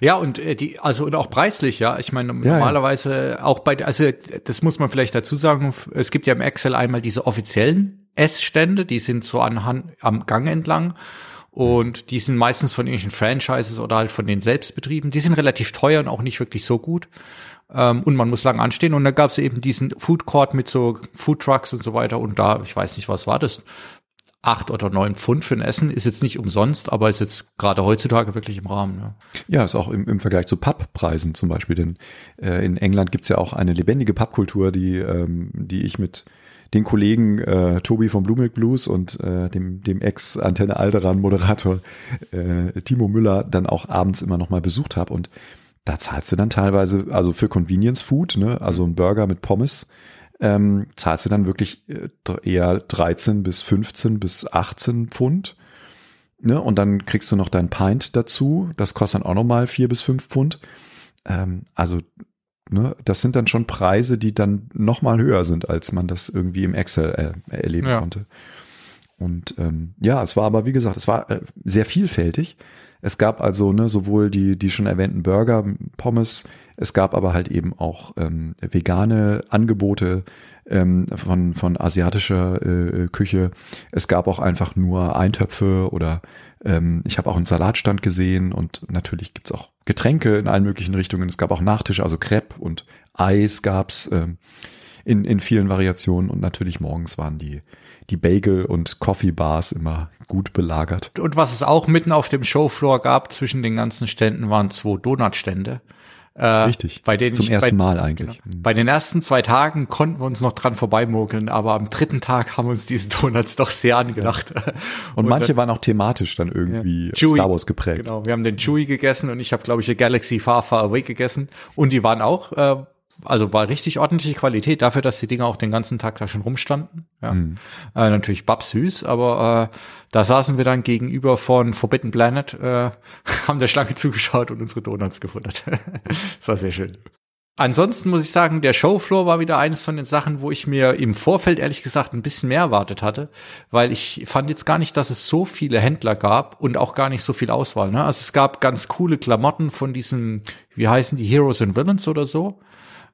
Speaker 1: Ja, und äh, die, also und auch preislich, ja. Ich meine, ja, normalerweise ja. auch bei, also das muss man vielleicht dazu sagen, es gibt ja im Excel einmal diese offiziellen Essstände, die sind so anhand am Gang entlang. Und die sind meistens von irgendwelchen Franchises oder halt von den Selbstbetrieben. Die sind relativ teuer und auch nicht wirklich so gut. Ähm, und man muss lang anstehen. Und da gab es eben diesen Food Court mit so Food Trucks und so weiter. Und da, ich weiß nicht, was war das? Acht oder neun Pfund für ein Essen. Ist jetzt nicht umsonst, aber ist jetzt gerade heutzutage wirklich im Rahmen. Ja,
Speaker 2: ja ist auch im, im Vergleich zu Papppreisen zum Beispiel, denn äh, in England gibt's ja auch eine lebendige Pappkultur, die, ähm, die ich mit den Kollegen äh, Tobi vom Blue Milk Blues und äh, dem, dem Ex-Antenne Alderan Moderator äh, Timo Müller dann auch abends immer noch mal besucht habe und da zahlst du dann teilweise, also für Convenience Food, ne, also ein Burger mit Pommes, ähm, zahlst du dann wirklich äh, eher 13 bis 15 bis 18 Pfund. Ne? Und dann kriegst du noch dein Pint dazu. Das kostet dann auch nochmal 4 bis 5 Pfund. Ähm, also, ne, das sind dann schon Preise, die dann nochmal höher sind, als man das irgendwie im Excel äh, erleben ja. konnte. Und ähm, ja, es war aber, wie gesagt, es war äh, sehr vielfältig. Es gab also ne, sowohl die, die schon erwähnten Burger, Pommes, es gab aber halt eben auch ähm, vegane Angebote ähm, von, von asiatischer äh, Küche. Es gab auch einfach nur Eintöpfe oder ähm, ich habe auch einen Salatstand gesehen und natürlich gibt's auch Getränke in allen möglichen Richtungen. Es gab auch Nachtische, also Crepe und Eis gab's ähm, in, in vielen Variationen und natürlich morgens waren die die Bagel- und Coffee-Bars immer gut belagert.
Speaker 1: Und was es auch mitten auf dem Showfloor gab zwischen den ganzen Ständen waren zwei Donutstände.
Speaker 2: Äh, Richtig. Bei denen Zum ich, ersten bei, Mal eigentlich.
Speaker 1: Genau. Bei den ersten zwei Tagen konnten wir uns noch dran vorbeimogeln, aber am dritten Tag haben uns diese Donuts doch sehr angelacht. Ja.
Speaker 2: Und, und, manche waren auch thematisch dann irgendwie ja. Star Wars geprägt.
Speaker 1: Genau, wir haben den Chewy gegessen und ich habe, glaube ich, die Galaxy Far Far Away gegessen. Und die waren auch äh, also war richtig ordentliche Qualität dafür, dass die Dinger auch den ganzen Tag da schon rumstanden. Ja. Mhm. Äh, natürlich babsüß, aber äh, da saßen wir dann gegenüber von Forbidden Planet, äh, haben der Schlange zugeschaut und unsere Donuts gefuttert. das war sehr schön. Ansonsten muss ich sagen, der Showfloor war wieder eines von den Sachen, wo ich mir im Vorfeld ehrlich gesagt ein bisschen mehr erwartet hatte, weil ich fand jetzt gar nicht, dass es so viele Händler gab und auch gar nicht so viel Auswahl. Ne? Also es gab ganz coole Klamotten von diesen, wie heißen die, Heroes and Villains oder so.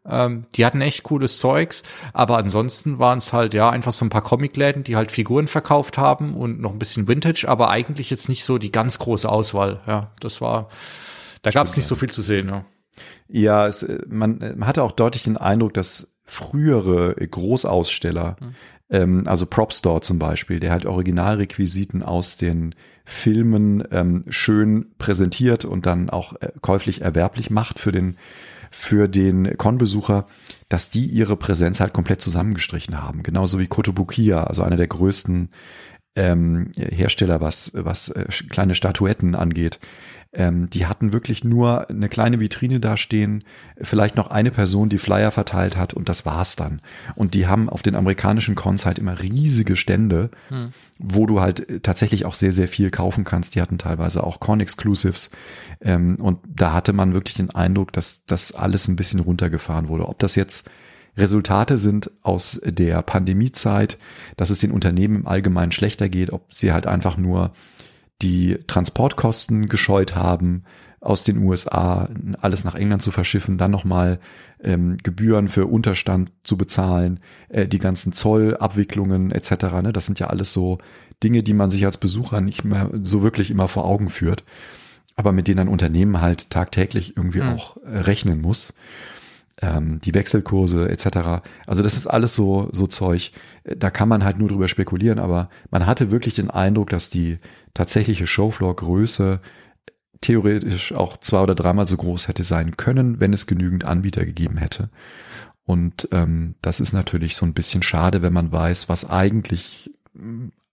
Speaker 1: Ähm, die hatten echt cooles Zeugs, aber ansonsten waren es halt ja einfach so ein paar Comicläden, die halt Figuren verkauft haben und noch ein bisschen Vintage, aber eigentlich jetzt nicht so die ganz große Auswahl. Ja, das war, da gab es nicht so viel zu sehen. Ja,
Speaker 2: ja es, man, man hatte auch deutlich den Eindruck, dass frühere Großaussteller, mhm. ähm, also Prop Store zum Beispiel, der halt Originalrequisiten aus den Filmen ähm, schön präsentiert und dann auch äh, käuflich erwerblich macht für den für den Con-Besucher, dass die ihre Präsenz halt komplett zusammengestrichen haben. Genauso wie Kotobukiya, also einer der größten ähm, Hersteller, was, was äh, kleine Statuetten angeht. Ähm, die hatten wirklich nur eine kleine Vitrine dastehen, vielleicht noch eine Person, die Flyer verteilt hat und das war's dann. Und die haben auf den amerikanischen Cons halt immer riesige Stände, hm. wo du halt tatsächlich auch sehr, sehr viel kaufen kannst. Die hatten teilweise auch Con-Exclusives ähm, und da hatte man wirklich den Eindruck, dass das alles ein bisschen runtergefahren wurde. Ob das jetzt Resultate sind aus der Pandemiezeit, dass es den Unternehmen im Allgemeinen schlechter geht, ob sie halt einfach nur die Transportkosten gescheut haben, aus den USA alles nach England zu verschiffen, dann nochmal ähm, Gebühren für Unterstand zu bezahlen, äh, die ganzen Zollabwicklungen etc. Ne? Das sind ja alles so Dinge, die man sich als Besucher nicht mehr so wirklich immer vor Augen führt, aber mit denen ein Unternehmen halt tagtäglich irgendwie mhm. auch äh, rechnen muss ähm, die Wechselkurse etc. Also das ist alles so, so Zeug. Da kann man halt nur drüber spekulieren, aber man hatte wirklich den Eindruck, dass die tatsächliche Showfloor-Größe theoretisch auch zwei oder dreimal so groß hätte sein können, wenn es genügend Anbieter gegeben hätte. Und ähm, das ist natürlich so ein bisschen schade, wenn man weiß, was eigentlich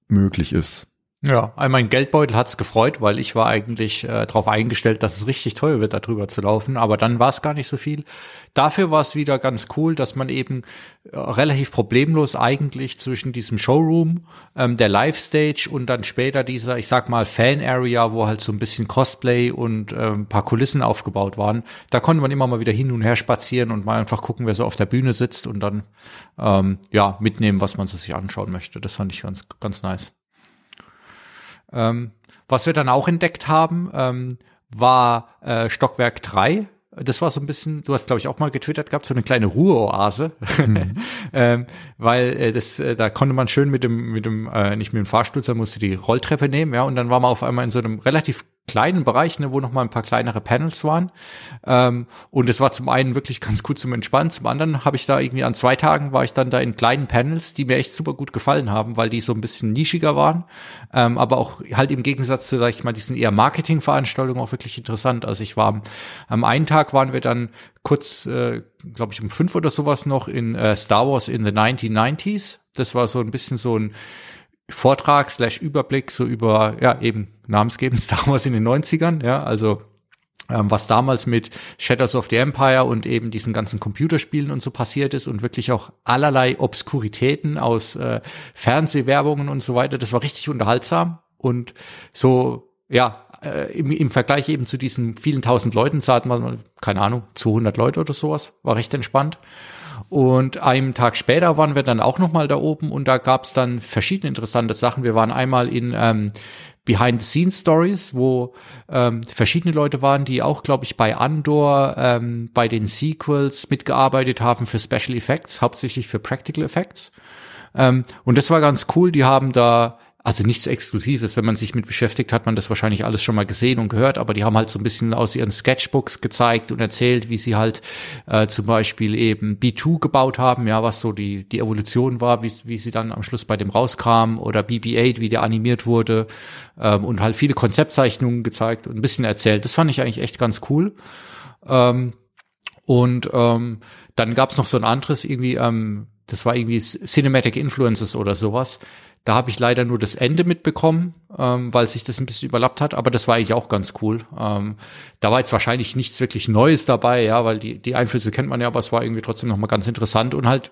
Speaker 2: möglich ist.
Speaker 1: Ja, mein Geldbeutel hat's gefreut, weil ich war eigentlich äh, darauf eingestellt, dass es richtig teuer wird, darüber zu laufen. Aber dann war es gar nicht so viel. Dafür war es wieder ganz cool, dass man eben äh, relativ problemlos eigentlich zwischen diesem Showroom, ähm, der Live-Stage und dann später dieser, ich sag mal, Fan-Area, wo halt so ein bisschen Cosplay und äh, ein paar Kulissen aufgebaut waren, da konnte man immer mal wieder hin und her spazieren und mal einfach gucken, wer so auf der Bühne sitzt und dann ähm, ja mitnehmen, was man so sich anschauen möchte. Das fand ich ganz, ganz nice. Ähm, was wir dann auch entdeckt haben, ähm, war äh, Stockwerk 3. Das war so ein bisschen, du hast glaube ich auch mal getwittert gehabt, so eine kleine Ruheoase, mhm. ähm, weil äh, das, äh, da konnte man schön mit dem, mit dem, äh, nicht mit dem Fahrstuhl, sondern musste die Rolltreppe nehmen, ja, und dann war man auf einmal in so einem relativ kleinen Bereich, ne, wo noch mal ein paar kleinere Panels waren. Ähm, und es war zum einen wirklich ganz gut zum Entspannen, zum anderen habe ich da irgendwie an zwei Tagen war ich dann da in kleinen Panels, die mir echt super gut gefallen haben, weil die so ein bisschen nischiger waren, ähm, aber auch halt im Gegensatz zu, sag ich mal, diesen eher Marketingveranstaltungen auch wirklich interessant. Also ich war am, einen Tag waren wir dann kurz, äh, glaube ich, um fünf oder sowas noch in äh, Star Wars in the 1990s. Das war so ein bisschen so ein Vortrag slash Überblick so über, ja, eben namensgebend Wars in den 90ern, ja, also ähm, was damals mit Shadows of the Empire und eben diesen ganzen Computerspielen und so passiert ist und wirklich auch allerlei Obskuritäten aus äh, Fernsehwerbungen und so weiter. Das war richtig unterhaltsam und so, ja, äh, im, im Vergleich eben zu diesen vielen tausend Leuten, sagt man, keine Ahnung, 200 Leute oder sowas, war recht entspannt. Und einen Tag später waren wir dann auch noch mal da oben und da gab es dann verschiedene interessante Sachen. Wir waren einmal in ähm, Behind-the-Scenes-Stories, wo ähm, verschiedene Leute waren, die auch, glaube ich, bei Andor, ähm, bei den Sequels mitgearbeitet haben für Special Effects, hauptsächlich für Practical Effects. Ähm, und das war ganz cool. Die haben da also nichts Exklusives, wenn man sich mit beschäftigt, hat man das wahrscheinlich alles schon mal gesehen und gehört, aber die haben halt so ein bisschen aus ihren Sketchbooks gezeigt und erzählt, wie sie halt äh, zum Beispiel eben B2 gebaut haben, ja, was so die, die Evolution war, wie, wie sie dann am Schluss bei dem rauskam oder BB-8, wie der animiert wurde ähm, und halt viele Konzeptzeichnungen gezeigt und ein bisschen erzählt. Das fand ich eigentlich echt ganz cool. Ähm, und ähm, dann gab's noch so ein anderes irgendwie, ähm, das war irgendwie Cinematic Influences oder sowas. Da habe ich leider nur das Ende mitbekommen, ähm, weil sich das ein bisschen überlappt hat, aber das war eigentlich auch ganz cool. Ähm, da war jetzt wahrscheinlich nichts wirklich Neues dabei, ja, weil die, die Einflüsse kennt man ja, aber es war irgendwie trotzdem nochmal ganz interessant und halt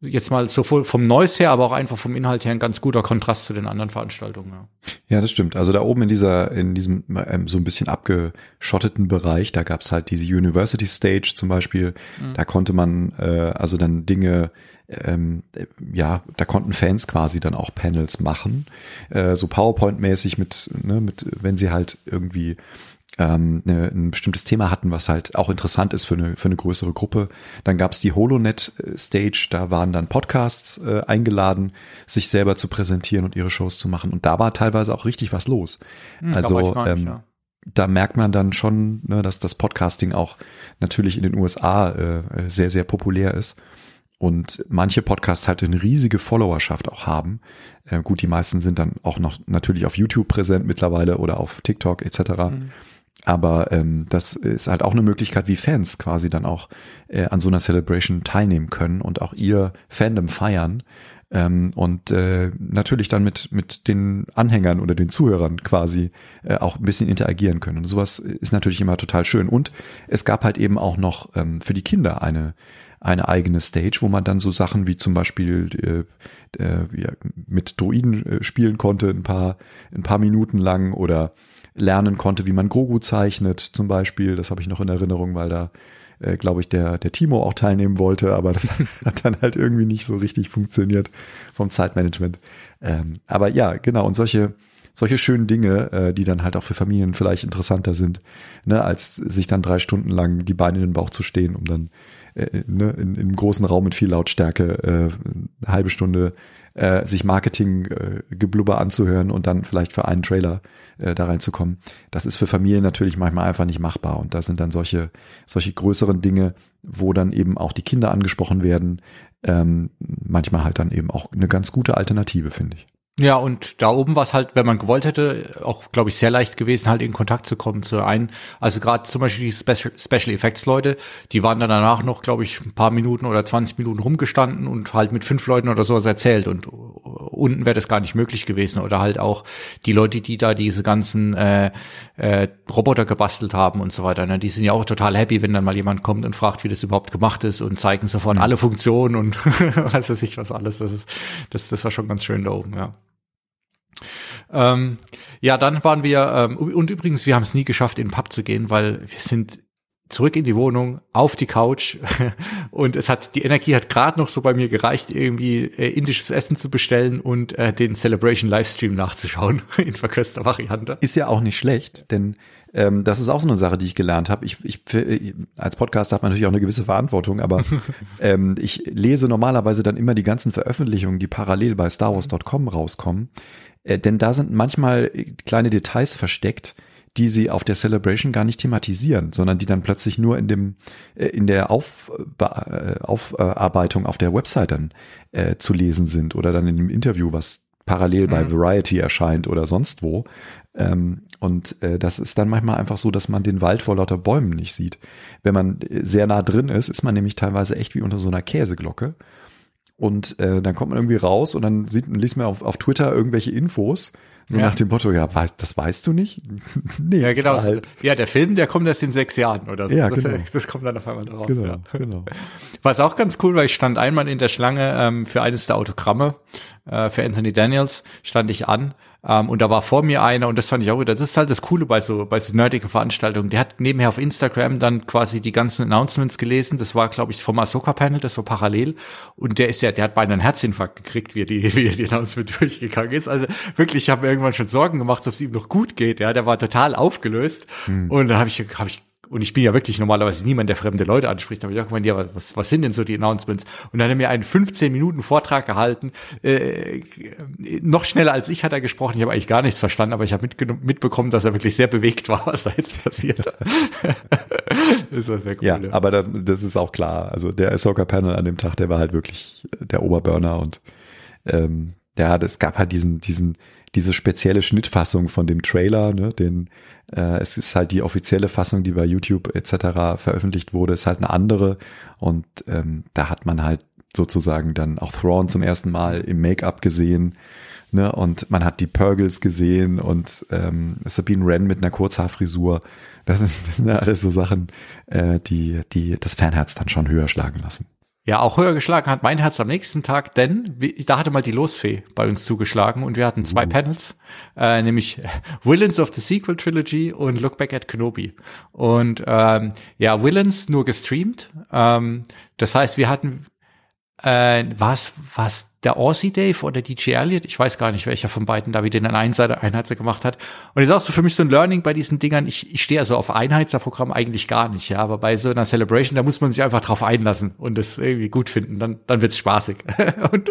Speaker 1: jetzt mal sowohl vom Noise her, aber auch einfach vom Inhalt her ein ganz guter Kontrast zu den anderen Veranstaltungen. Ja,
Speaker 2: ja das stimmt. Also da oben in dieser, in diesem ähm, so ein bisschen abgeschotteten Bereich, da gab's halt diese University Stage zum Beispiel. Mhm. Da konnte man äh, also dann Dinge ähm, ja, da konnten Fans quasi dann auch Panels machen, äh, so PowerPoint-mäßig mit, ne, mit, wenn sie halt irgendwie ähm, ne, ein bestimmtes Thema hatten, was halt auch interessant ist für eine, für eine größere Gruppe. Dann gab's die HoloNet-Stage, da waren dann Podcasts äh, eingeladen, sich selber zu präsentieren und ihre Shows zu machen. Und da war teilweise auch richtig was los. Hm, also nicht, ähm, ja. da merkt man dann schon, ne, dass das Podcasting auch natürlich in den USA äh, sehr, sehr populär ist. Und manche Podcasts halt eine riesige Followerschaft auch haben. Äh, gut, die meisten sind dann auch noch natürlich auf YouTube präsent mittlerweile oder auf TikTok etc. Mhm. Aber ähm, das ist halt auch eine Möglichkeit, wie Fans quasi dann auch äh, an so einer Celebration teilnehmen können und auch ihr Fandom feiern. Ähm, und äh, natürlich dann mit, mit den Anhängern oder den Zuhörern quasi äh, auch ein bisschen interagieren können. Und sowas ist natürlich immer total schön. Und es gab halt eben auch noch ähm, für die Kinder eine eine eigene Stage, wo man dann so Sachen wie zum Beispiel äh, äh, ja, mit Droiden äh, spielen konnte, ein paar, ein paar Minuten lang oder lernen konnte, wie man Grogu zeichnet, zum Beispiel. Das habe ich noch in Erinnerung, weil da, äh, glaube ich, der, der Timo auch teilnehmen wollte, aber das hat dann halt irgendwie nicht so richtig funktioniert vom Zeitmanagement. Ähm, aber ja, genau, und solche, solche schönen Dinge, äh, die dann halt auch für Familien vielleicht interessanter sind, ne, als sich dann drei Stunden lang die Beine in den Bauch zu stehen, um dann äh, ne, in, in einem großen Raum mit viel Lautstärke äh, halbe Stunde äh, sich Marketing-Geblubber äh, anzuhören und dann vielleicht für einen Trailer äh, da reinzukommen. Das ist für Familien natürlich manchmal einfach nicht machbar. Und da sind dann solche, solche größeren Dinge, wo dann eben auch die Kinder angesprochen werden, ähm, manchmal halt dann eben auch eine ganz gute Alternative, finde ich.
Speaker 1: Ja, und da oben war es halt, wenn man gewollt hätte, auch, glaube ich, sehr leicht gewesen, halt in Kontakt zu kommen zu einen. Also gerade zum Beispiel die Special, Special Effects Leute, die waren dann danach noch, glaube ich, ein paar Minuten oder 20 Minuten rumgestanden und halt mit fünf Leuten oder sowas erzählt. Und unten wäre das gar nicht möglich gewesen. Oder halt auch die Leute, die da diese ganzen äh, äh, Roboter gebastelt haben und so weiter. Ne? Die sind ja auch total happy, wenn dann mal jemand kommt und fragt, wie das überhaupt gemacht ist und zeigen sofort mhm. alle Funktionen und was weiß ich was alles. Das ist, das, das war schon ganz schön da oben, ja. Ähm, ja, dann waren wir, ähm, und übrigens, wir haben es nie geschafft, in den Pub zu gehen, weil wir sind zurück in die Wohnung, auf die Couch und es hat, die Energie hat gerade noch so bei mir gereicht, irgendwie äh, indisches Essen zu bestellen und äh, den Celebration Livestream nachzuschauen in verkürzter Variante.
Speaker 2: Ist ja auch nicht schlecht, denn ähm, das ist auch so eine Sache, die ich gelernt habe. Ich, ich, als Podcaster hat man natürlich auch eine gewisse Verantwortung, aber ähm, ich lese normalerweise dann immer die ganzen Veröffentlichungen, die parallel bei StarWars.com rauskommen. Äh, denn da sind manchmal kleine Details versteckt, die sie auf der Celebration gar nicht thematisieren, sondern die dann plötzlich nur in dem äh, in der auf, äh, Aufarbeitung auf der Website dann äh, zu lesen sind oder dann in dem Interview, was parallel mhm. bei Variety erscheint oder sonst wo. Ähm, und äh, das ist dann manchmal einfach so, dass man den Wald vor lauter Bäumen nicht sieht. Wenn man sehr nah drin ist, ist man nämlich teilweise echt wie unter so einer Käseglocke und äh, dann kommt man irgendwie raus und dann sieht, liest man auf, auf Twitter irgendwelche Infos. So ja. nach dem Motto, ja, das weißt du nicht?
Speaker 1: nee, ja, genau. Halt. Ja, der Film, der kommt erst in sechs Jahren oder so.
Speaker 2: Ja, genau.
Speaker 1: das, das kommt dann auf einmal raus.
Speaker 2: Genau, ja. genau.
Speaker 1: Was auch ganz cool, weil ich stand einmal in der Schlange ähm, für eines der Autogramme äh, für Anthony Daniels, stand ich an ähm, und da war vor mir einer und das fand ich auch wieder, das ist halt das Coole bei so, bei so nerdigen Veranstaltungen. Der hat nebenher auf Instagram dann quasi die ganzen Announcements gelesen. Das war, glaube ich, vom Ahsoka-Panel, das war parallel. Und der ist ja, der hat beinahe einen Herzinfarkt gekriegt, wie er die, wie er die Announcement durchgegangen ist. Also wirklich, ich habe mir irgendwann schon Sorgen gemacht, ob es ihm noch gut geht. Ja, der war total aufgelöst. Hm. Und da habe ich, hab ich und ich bin ja wirklich normalerweise niemand, der fremde Leute anspricht, aber ich gemeint, ja, was, was sind denn so die Announcements? Und dann hat er mir einen 15 Minuten Vortrag gehalten, äh, noch schneller als ich hat er gesprochen, ich habe eigentlich gar nichts verstanden, aber ich habe mitbekommen, dass er wirklich sehr bewegt war, was da jetzt passiert.
Speaker 2: das war sehr cool. Ja, ja. aber da, das ist auch klar, also der Ahsoka-Panel an dem Tag, der war halt wirklich der Oberburner und ähm, hat, es gab halt diesen, diesen, diese spezielle Schnittfassung von dem Trailer, ne, den äh, es ist halt die offizielle Fassung, die bei YouTube etc. veröffentlicht wurde, ist halt eine andere und ähm, da hat man halt sozusagen dann auch Thrawn zum ersten Mal im Make-up gesehen. Ne, und man hat die Purgles gesehen und ähm, Sabine Wren mit einer Kurzhaarfrisur. Das sind, das sind ja alles so Sachen, äh, die, die das Fanherz dann schon höher schlagen lassen.
Speaker 1: Ja, auch höher geschlagen hat mein Herz am nächsten Tag, denn da hatte mal die Losfee bei uns zugeschlagen und wir hatten zwei uh. Panels, äh, nämlich Villains of the Sequel Trilogy und Look Back at Kenobi. Und ähm, ja, Villains nur gestreamt. Ähm, das heißt, wir hatten äh, was was der Aussie Dave oder DJ Elliott, ich weiß gar nicht, welcher von beiden da wieder den Einseiter, Einheitser gemacht hat. Und ich sag so für mich so ein Learning bei diesen Dingern, ich, ich stehe also auf Einheitserprogramm eigentlich gar nicht, ja, aber bei so einer Celebration, da muss man sich einfach drauf einlassen und das irgendwie gut finden, dann, dann wird's spaßig. und,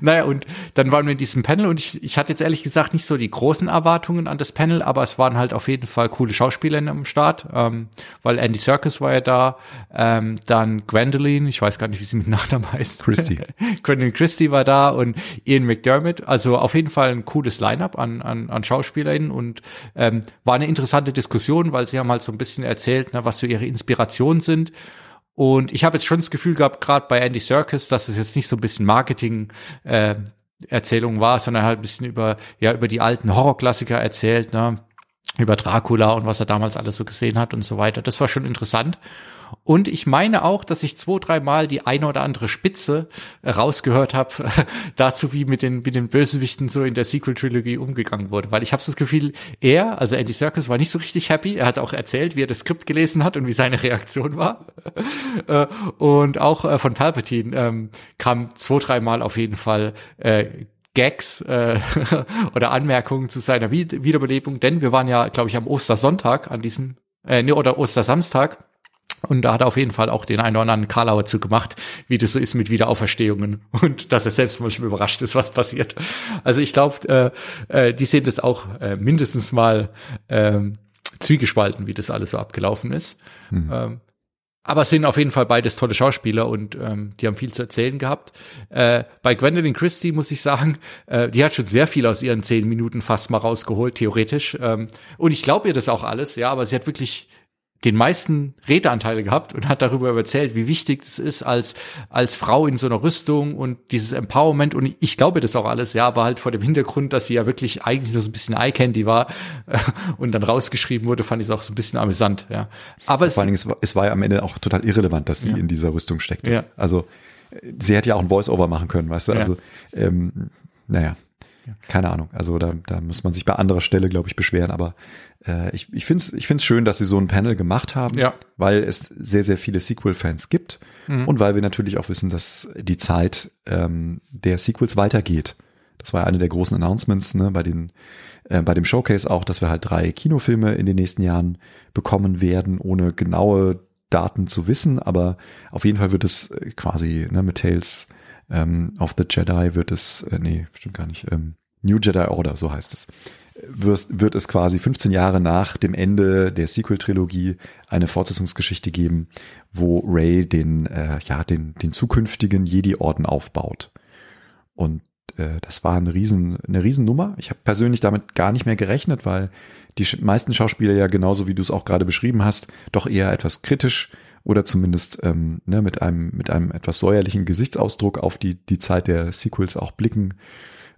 Speaker 1: naja, und dann waren wir in diesem Panel und ich, ich hatte jetzt ehrlich gesagt nicht so die großen Erwartungen an das Panel, aber es waren halt auf jeden Fall coole Schauspieler am Start, ähm, weil Andy Serkis war ja da, ähm, dann Gwendoline, ich weiß gar nicht, wie sie mit Nachnamen heißt.
Speaker 2: Christy.
Speaker 1: Gwendoline Christie war da und Ian McDermott. Also auf jeden Fall ein cooles Line-up an, an, an SchauspielerInnen und ähm, war eine interessante Diskussion, weil sie haben halt so ein bisschen erzählt, ne, was so ihre Inspirationen sind. Und ich habe jetzt schon das Gefühl gehabt, gerade bei Andy Serkis, dass es jetzt nicht so ein bisschen Marketing äh, Erzählung war, sondern halt ein bisschen über ja über die alten Horrorklassiker erzählt, ne? Über Dracula und was er damals alles so gesehen hat und so weiter. Das war schon interessant. Und ich meine auch, dass ich zwei, dreimal die eine oder andere Spitze rausgehört habe dazu, wie mit den, mit den Bösewichten so in der Sequel-Trilogie umgegangen wurde. Weil ich habe das Gefühl, er, also Andy Serkis, war nicht so richtig happy. Er hat auch erzählt, wie er das Skript gelesen hat und wie seine Reaktion war. Äh, und auch äh, von Palpatine ähm, kam zwei, dreimal auf jeden Fall äh, Gags äh, oder Anmerkungen zu seiner Wiederbelebung, denn wir waren ja, glaube ich, am Ostersonntag an diesem, äh, nee, oder Ostersamstag und da hat er auf jeden Fall auch den einen oder anderen Karlauer zu gemacht, wie das so ist mit Wiederauferstehungen und dass er selbst mal schon überrascht ist, was passiert. Also ich glaube, äh, äh, die sehen das auch äh, mindestens mal äh, zwiegespalten, wie das alles so abgelaufen ist. Mhm. Ähm, aber es sind auf jeden Fall beides tolle Schauspieler und ähm, die haben viel zu erzählen gehabt. Äh, bei Gwendolyn Christie muss ich sagen, äh, die hat schon sehr viel aus ihren zehn Minuten fast mal rausgeholt, theoretisch. Ähm, und ich glaube ihr das auch alles, ja, aber sie hat wirklich den meisten Redeanteile gehabt und hat darüber erzählt, wie wichtig es ist als, als Frau in so einer Rüstung und dieses Empowerment. Und ich glaube das auch alles, ja, aber halt vor dem Hintergrund, dass sie ja wirklich eigentlich nur so ein bisschen Eye-Candy war und dann rausgeschrieben wurde, fand ich es auch so ein bisschen amüsant, ja.
Speaker 2: Aber vor allen Dingen, es war, es war ja am Ende auch total irrelevant, dass sie ja. in dieser Rüstung steckte. Ja. Also, sie hätte ja auch ein Voice-Over machen können, weißt du? Also, ähm, naja. Keine Ahnung. Also da, da muss man sich bei anderer Stelle, glaube ich, beschweren. Aber äh, ich, ich finde es ich find's schön, dass sie so ein Panel gemacht haben,
Speaker 1: ja.
Speaker 2: weil es sehr, sehr viele Sequel-Fans gibt mhm. und weil wir natürlich auch wissen, dass die Zeit ähm, der Sequels weitergeht. Das war ja eine der großen Announcements ne, bei, den, äh, bei dem Showcase auch, dass wir halt drei Kinofilme in den nächsten Jahren bekommen werden, ohne genaue Daten zu wissen. Aber auf jeden Fall wird es quasi ne, mit Tales ähm, of the Jedi wird es, äh, nee, stimmt gar nicht, ähm, New Jedi Order, so heißt es, wirst, wird es quasi 15 Jahre nach dem Ende der Sequel-Trilogie eine Fortsetzungsgeschichte geben, wo Ray den, äh, ja, den, den zukünftigen Jedi-Orden aufbaut. Und äh, das war eine riesen, eine Riesennummer. Ich habe persönlich damit gar nicht mehr gerechnet, weil die meisten Schauspieler ja genauso wie du es auch gerade beschrieben hast, doch eher etwas kritisch oder zumindest ähm, ne, mit einem mit einem etwas säuerlichen Gesichtsausdruck auf die die Zeit der Sequels auch blicken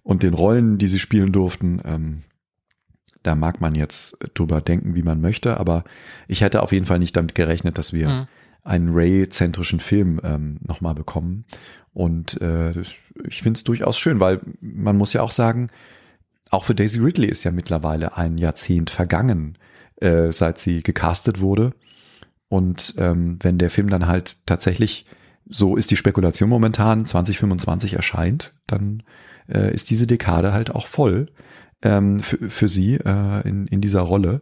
Speaker 2: und den Rollen, die sie spielen durften. Ähm, da mag man jetzt drüber denken, wie man möchte, aber ich hätte auf jeden Fall nicht damit gerechnet, dass wir mhm. einen Ray-zentrischen Film ähm, nochmal bekommen. Und äh, ich finde es durchaus schön, weil man muss ja auch sagen, auch für Daisy Ridley ist ja mittlerweile ein Jahrzehnt vergangen, äh, seit sie gecastet wurde. Und ähm, wenn der Film dann halt tatsächlich, so ist die Spekulation momentan, 2025 erscheint, dann äh, ist diese Dekade halt auch voll ähm, für, sie äh, in, in dieser Rolle.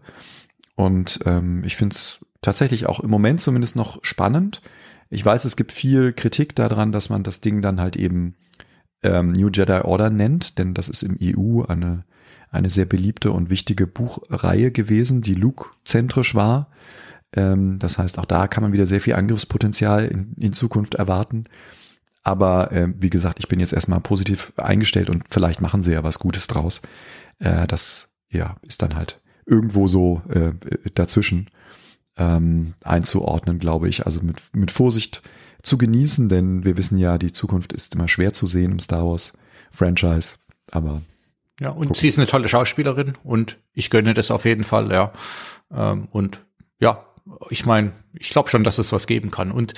Speaker 2: Und ähm, ich finde es tatsächlich auch im Moment zumindest noch spannend. Ich weiß, es gibt viel Kritik daran, dass man das Ding dann halt eben ähm, New Jedi Order nennt, denn das ist im EU eine, eine sehr beliebte und wichtige Buchreihe gewesen, die Luke-zentrisch war. Ähm, das heißt, auch da kann man wieder sehr viel Angriffspotenzial in, in Zukunft erwarten. Aber äh, wie gesagt, ich bin jetzt erstmal positiv eingestellt und vielleicht machen sie ja was Gutes draus. Äh, das ja ist dann halt irgendwo so äh, dazwischen ähm, einzuordnen, glaube ich. Also mit, mit Vorsicht zu genießen, denn wir wissen ja, die Zukunft ist immer schwer zu sehen im Star Wars Franchise. Aber
Speaker 1: ja, und gucken. sie ist eine tolle Schauspielerin und ich gönne das auf jeden Fall, ja. Ähm, und ja, ich meine, ich glaube schon, dass es was geben kann. Und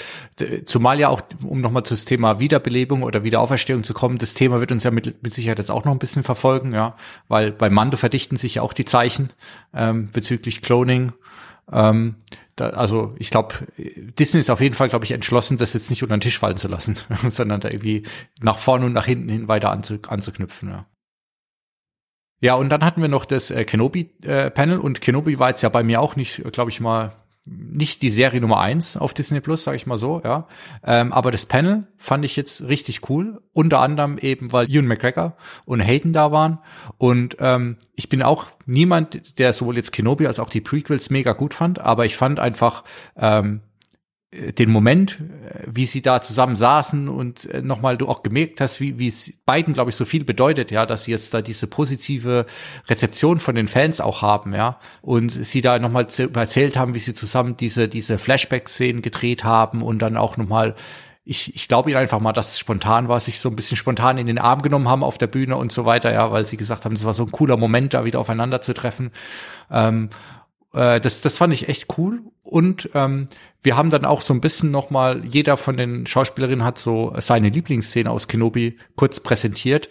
Speaker 1: zumal ja auch, um nochmal zu das Thema Wiederbelebung oder Wiederauferstehung zu kommen, das Thema wird uns ja mit, mit Sicherheit jetzt auch noch ein bisschen verfolgen, ja, weil bei Mando verdichten sich ja auch die Zeichen ähm, bezüglich Cloning. Ähm, da, also ich glaube, Disney ist auf jeden Fall, glaube ich, entschlossen, das jetzt nicht unter den Tisch fallen zu lassen, sondern da irgendwie nach vorne und nach hinten hin weiter anzu, anzuknüpfen. Ja. Ja, und dann hatten wir noch das äh, Kenobi-Panel äh, und Kenobi war jetzt ja bei mir auch nicht, glaube ich mal, nicht die Serie Nummer eins auf Disney Plus, sage ich mal so, ja. Ähm, aber das Panel fand ich jetzt richtig cool. Unter anderem eben, weil Ewan McGregor und Hayden da waren. Und ähm, ich bin auch niemand, der sowohl jetzt Kenobi als auch die Prequels mega gut fand, aber ich fand einfach ähm, den Moment, wie sie da zusammen saßen und äh, nochmal du auch gemerkt hast, wie, wie es beiden, glaube ich, so viel bedeutet, ja, dass sie jetzt da diese positive Rezeption von den Fans auch haben, ja, und sie da nochmal erzählt haben, wie sie zusammen diese, diese Flashback-Szenen gedreht haben und dann auch nochmal ich, ich glaube ihnen einfach mal, dass es spontan war, sich so ein bisschen spontan in den Arm genommen haben auf der Bühne und so weiter, ja, weil sie gesagt haben, es war so ein cooler Moment, da wieder aufeinander zu treffen. Ähm, äh, das, das fand ich echt cool. Und ähm, wir haben dann auch so ein bisschen nochmal, jeder von den Schauspielerinnen hat so seine Lieblingsszene aus Kenobi kurz präsentiert.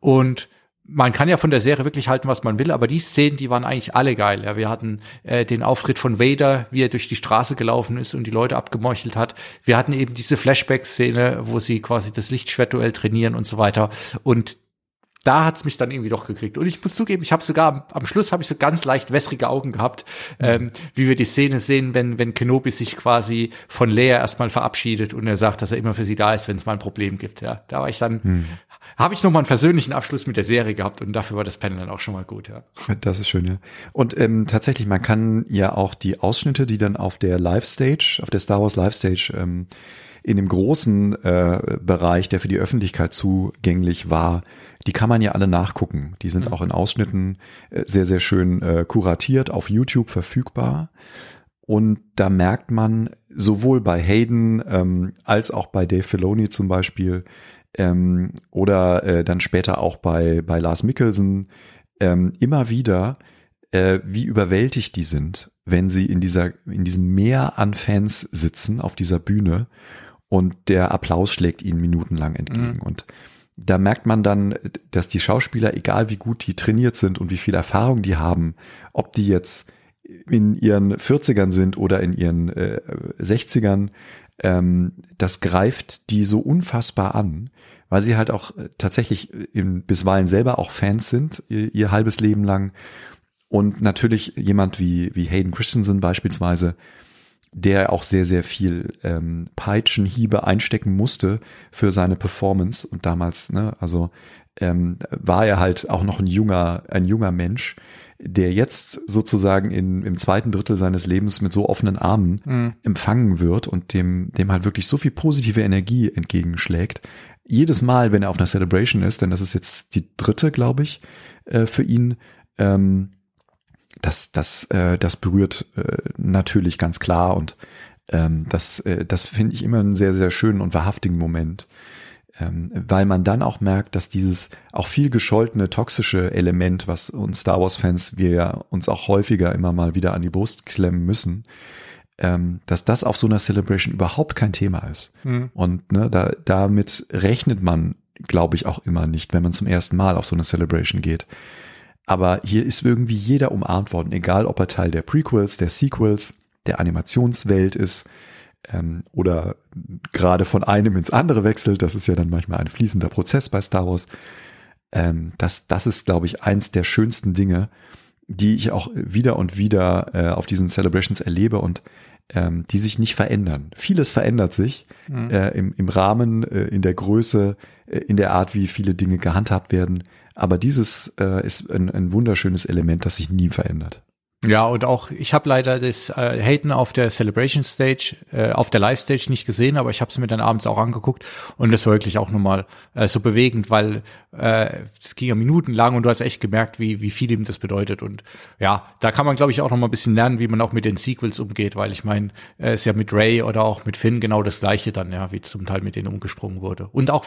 Speaker 1: Und man kann ja von der Serie wirklich halten, was man will, aber die Szenen, die waren eigentlich alle geil. Ja, wir hatten äh, den Auftritt von Vader, wie er durch die Straße gelaufen ist und die Leute abgemeuchelt hat. Wir hatten eben diese Flashback-Szene, wo sie quasi das Lichtschwertduell trainieren und so weiter. Und da hat's mich dann irgendwie doch gekriegt. Und ich muss zugeben, ich habe sogar am, am Schluss habe ich so ganz leicht wässrige Augen gehabt, mhm. ähm, wie wir die Szene sehen, wenn wenn Kenobi sich quasi von Leia erstmal verabschiedet und er sagt, dass er immer für sie da ist, wenn es mal ein Problem gibt. Ja, da war ich dann, mhm. habe ich noch mal einen persönlichen Abschluss mit der Serie gehabt und dafür war das Panel dann auch schon mal gut. Ja,
Speaker 2: das ist schön. Ja. Und ähm, tatsächlich, man kann ja auch die Ausschnitte, die dann auf der Live Stage, auf der Star Wars Live Stage ähm, in dem großen äh, Bereich, der für die Öffentlichkeit zugänglich war, die kann man ja alle nachgucken. Die sind mhm. auch in Ausschnitten äh, sehr, sehr schön äh, kuratiert, auf YouTube verfügbar. Und da merkt man sowohl bei Hayden ähm, als auch bei Dave Filoni zum Beispiel ähm, oder äh, dann später auch bei, bei Lars Mikkelsen ähm, immer wieder, äh, wie überwältigt die sind, wenn sie in dieser, in diesem Meer an Fans sitzen auf dieser Bühne und der Applaus schlägt ihnen minutenlang entgegen. Mhm. Und da merkt man dann, dass die Schauspieler, egal wie gut die trainiert sind und wie viel Erfahrung die haben, ob die jetzt in ihren 40ern sind oder in ihren äh, 60ern, ähm, das greift die so unfassbar an, weil sie halt auch äh, tatsächlich in, bisweilen selber auch Fans sind, ihr, ihr halbes Leben lang. Und natürlich jemand wie, wie Hayden Christensen beispielsweise, der auch sehr, sehr viel ähm, Peitschenhiebe einstecken musste für seine Performance. Und damals, ne, also ähm, war er halt auch noch ein junger, ein junger Mensch, der jetzt sozusagen in, im zweiten Drittel seines Lebens mit so offenen Armen mhm. empfangen wird und dem, dem halt wirklich so viel positive Energie entgegenschlägt. Jedes Mal, wenn er auf einer Celebration ist, denn das ist jetzt die dritte, glaube ich, äh, für ihn, ähm, das, das, äh, das berührt äh, natürlich ganz klar und ähm, das, äh, das finde ich immer einen sehr, sehr schönen und wahrhaftigen Moment, ähm, weil man dann auch merkt, dass dieses auch viel gescholtene toxische Element, was uns Star Wars-Fans wir ja uns auch häufiger immer mal wieder an die Brust klemmen müssen, ähm, dass das auf so einer Celebration überhaupt kein Thema ist. Mhm. Und ne, da, damit rechnet man, glaube ich, auch immer nicht, wenn man zum ersten Mal auf so eine Celebration geht. Aber hier ist irgendwie jeder umarmt worden, egal ob er Teil der Prequels, der Sequels, der Animationswelt ist ähm, oder gerade von einem ins andere wechselt. Das ist ja dann manchmal ein fließender Prozess bei Star Wars. Ähm, das, das ist, glaube ich, eins der schönsten Dinge, die ich auch wieder und wieder äh, auf diesen Celebrations erlebe und ähm, die sich nicht verändern. Vieles verändert sich mhm. äh, im, im Rahmen, äh, in der Größe, äh, in der Art, wie viele Dinge gehandhabt werden. Aber dieses äh, ist ein, ein wunderschönes Element, das sich nie verändert.
Speaker 1: Ja, und auch ich habe leider das äh, Hayden auf der Celebration Stage, äh, auf der Live Stage nicht gesehen, aber ich habe es mir dann abends auch angeguckt und das war wirklich auch nochmal äh, so bewegend, weil äh, es ging ja minutenlang und du hast echt gemerkt, wie wie viel ihm das bedeutet und ja, da kann man glaube ich auch noch mal ein bisschen lernen, wie man auch mit den Sequels umgeht, weil ich meine, äh, ist ja mit Ray oder auch mit Finn genau das gleiche dann, ja, wie zum Teil mit denen umgesprungen wurde und auch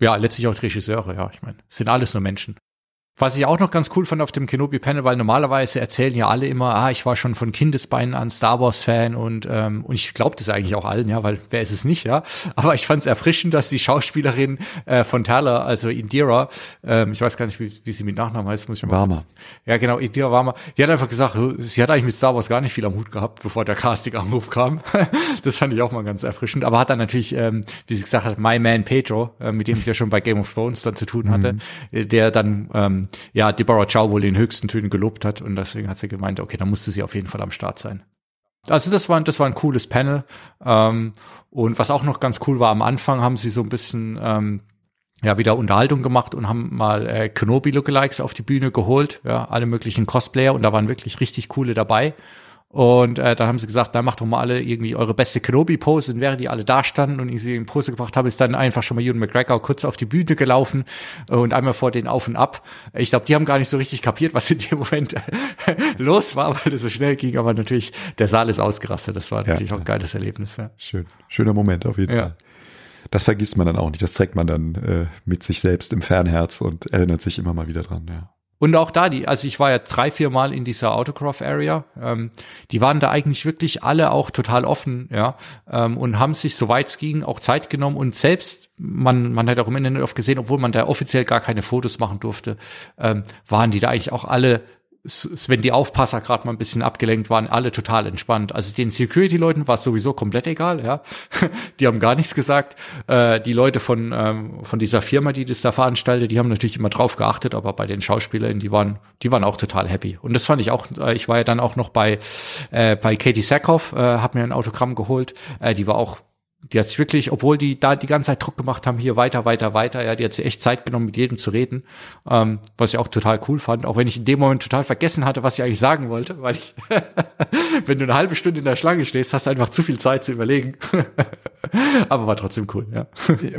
Speaker 1: ja, letztlich auch die Regisseure, ja, ich meine, sind alles nur Menschen. Was ich auch noch ganz cool fand auf dem Kenobi-Panel, weil normalerweise erzählen ja alle immer, ah, ich war schon von Kindesbeinen an Star Wars-Fan und, ähm, und ich glaube das eigentlich auch allen, ja, weil wer ist es nicht, ja. Aber ich fand es erfrischend, dass die Schauspielerin äh, von Thaler, also Indira, ähm, ich weiß gar nicht, wie, wie sie mit Nachnamen heißt, muss ich mal
Speaker 2: Warmer.
Speaker 1: Ja, genau, Indira Warmer, die hat einfach gesagt, sie hat eigentlich mit Star Wars gar nicht viel am Hut gehabt, bevor der Casting-Anruf kam. das fand ich auch mal ganz erfrischend. Aber hat dann natürlich, ähm, wie sie gesagt hat, My Man Pedro, äh, mit dem sie ja schon bei Game of Thrones dann zu tun hatte, mhm. der dann ähm, ja, Deborah Chow wohl in höchsten Tönen gelobt hat und deswegen hat sie gemeint, okay, da musste sie auf jeden Fall am Start sein. Also das war, das war ein cooles Panel. Ähm, und was auch noch ganz cool war, am Anfang haben sie so ein bisschen ähm, ja wieder Unterhaltung gemacht und haben mal äh, Kenobi Lookalikes auf die Bühne geholt, ja, alle möglichen Cosplayer und da waren wirklich richtig coole dabei. Und äh, dann haben sie gesagt, dann macht doch mal alle irgendwie eure beste Kenobi-Pose. Und während die alle da standen und ich sie in Pose gebracht habe, ist dann einfach schon mal Ewan McGregor kurz auf die Bühne gelaufen und einmal vor den auf und ab. Ich glaube, die haben gar nicht so richtig kapiert, was in dem Moment los war, weil das so schnell ging. Aber natürlich, der Saal ist ausgerastet. Das war ja, natürlich auch ein geiles Erlebnis. Ja.
Speaker 2: Schön. Schöner Moment auf jeden ja. Fall. Das vergisst man dann auch nicht. Das trägt man dann äh, mit sich selbst im Fernherz und erinnert sich immer mal wieder dran. Ja.
Speaker 1: Und auch da, die, also ich war ja drei, vier Mal in dieser Autocross-Area, ähm, die waren da eigentlich wirklich alle auch total offen, ja, ähm, und haben sich, soweit es ging, auch Zeit genommen. Und selbst, man, man hat auch im Internet oft gesehen, obwohl man da offiziell gar keine Fotos machen durfte, ähm, waren die da eigentlich auch alle wenn die Aufpasser gerade mal ein bisschen abgelenkt waren, alle total entspannt. Also den Security-Leuten war es sowieso komplett egal, ja. Die haben gar nichts gesagt. Äh, die Leute von, ähm, von dieser Firma, die das da veranstaltet, die haben natürlich immer drauf geachtet, aber bei den Schauspielern, die waren, die waren auch total happy. Und das fand ich auch, äh, ich war ja dann auch noch bei, äh, bei Katie Sackhoff, äh, hab mir ein Autogramm geholt. Äh, die war auch die hat sich wirklich, obwohl die da die ganze Zeit Druck gemacht haben, hier weiter, weiter, weiter, ja, die hat sich echt Zeit genommen, mit jedem zu reden, ähm, was ich auch total cool fand, auch wenn ich in dem Moment total vergessen hatte, was ich eigentlich sagen wollte, weil ich, wenn du eine halbe Stunde in der Schlange stehst, hast du einfach zu viel Zeit zu überlegen. Aber war trotzdem cool, ja.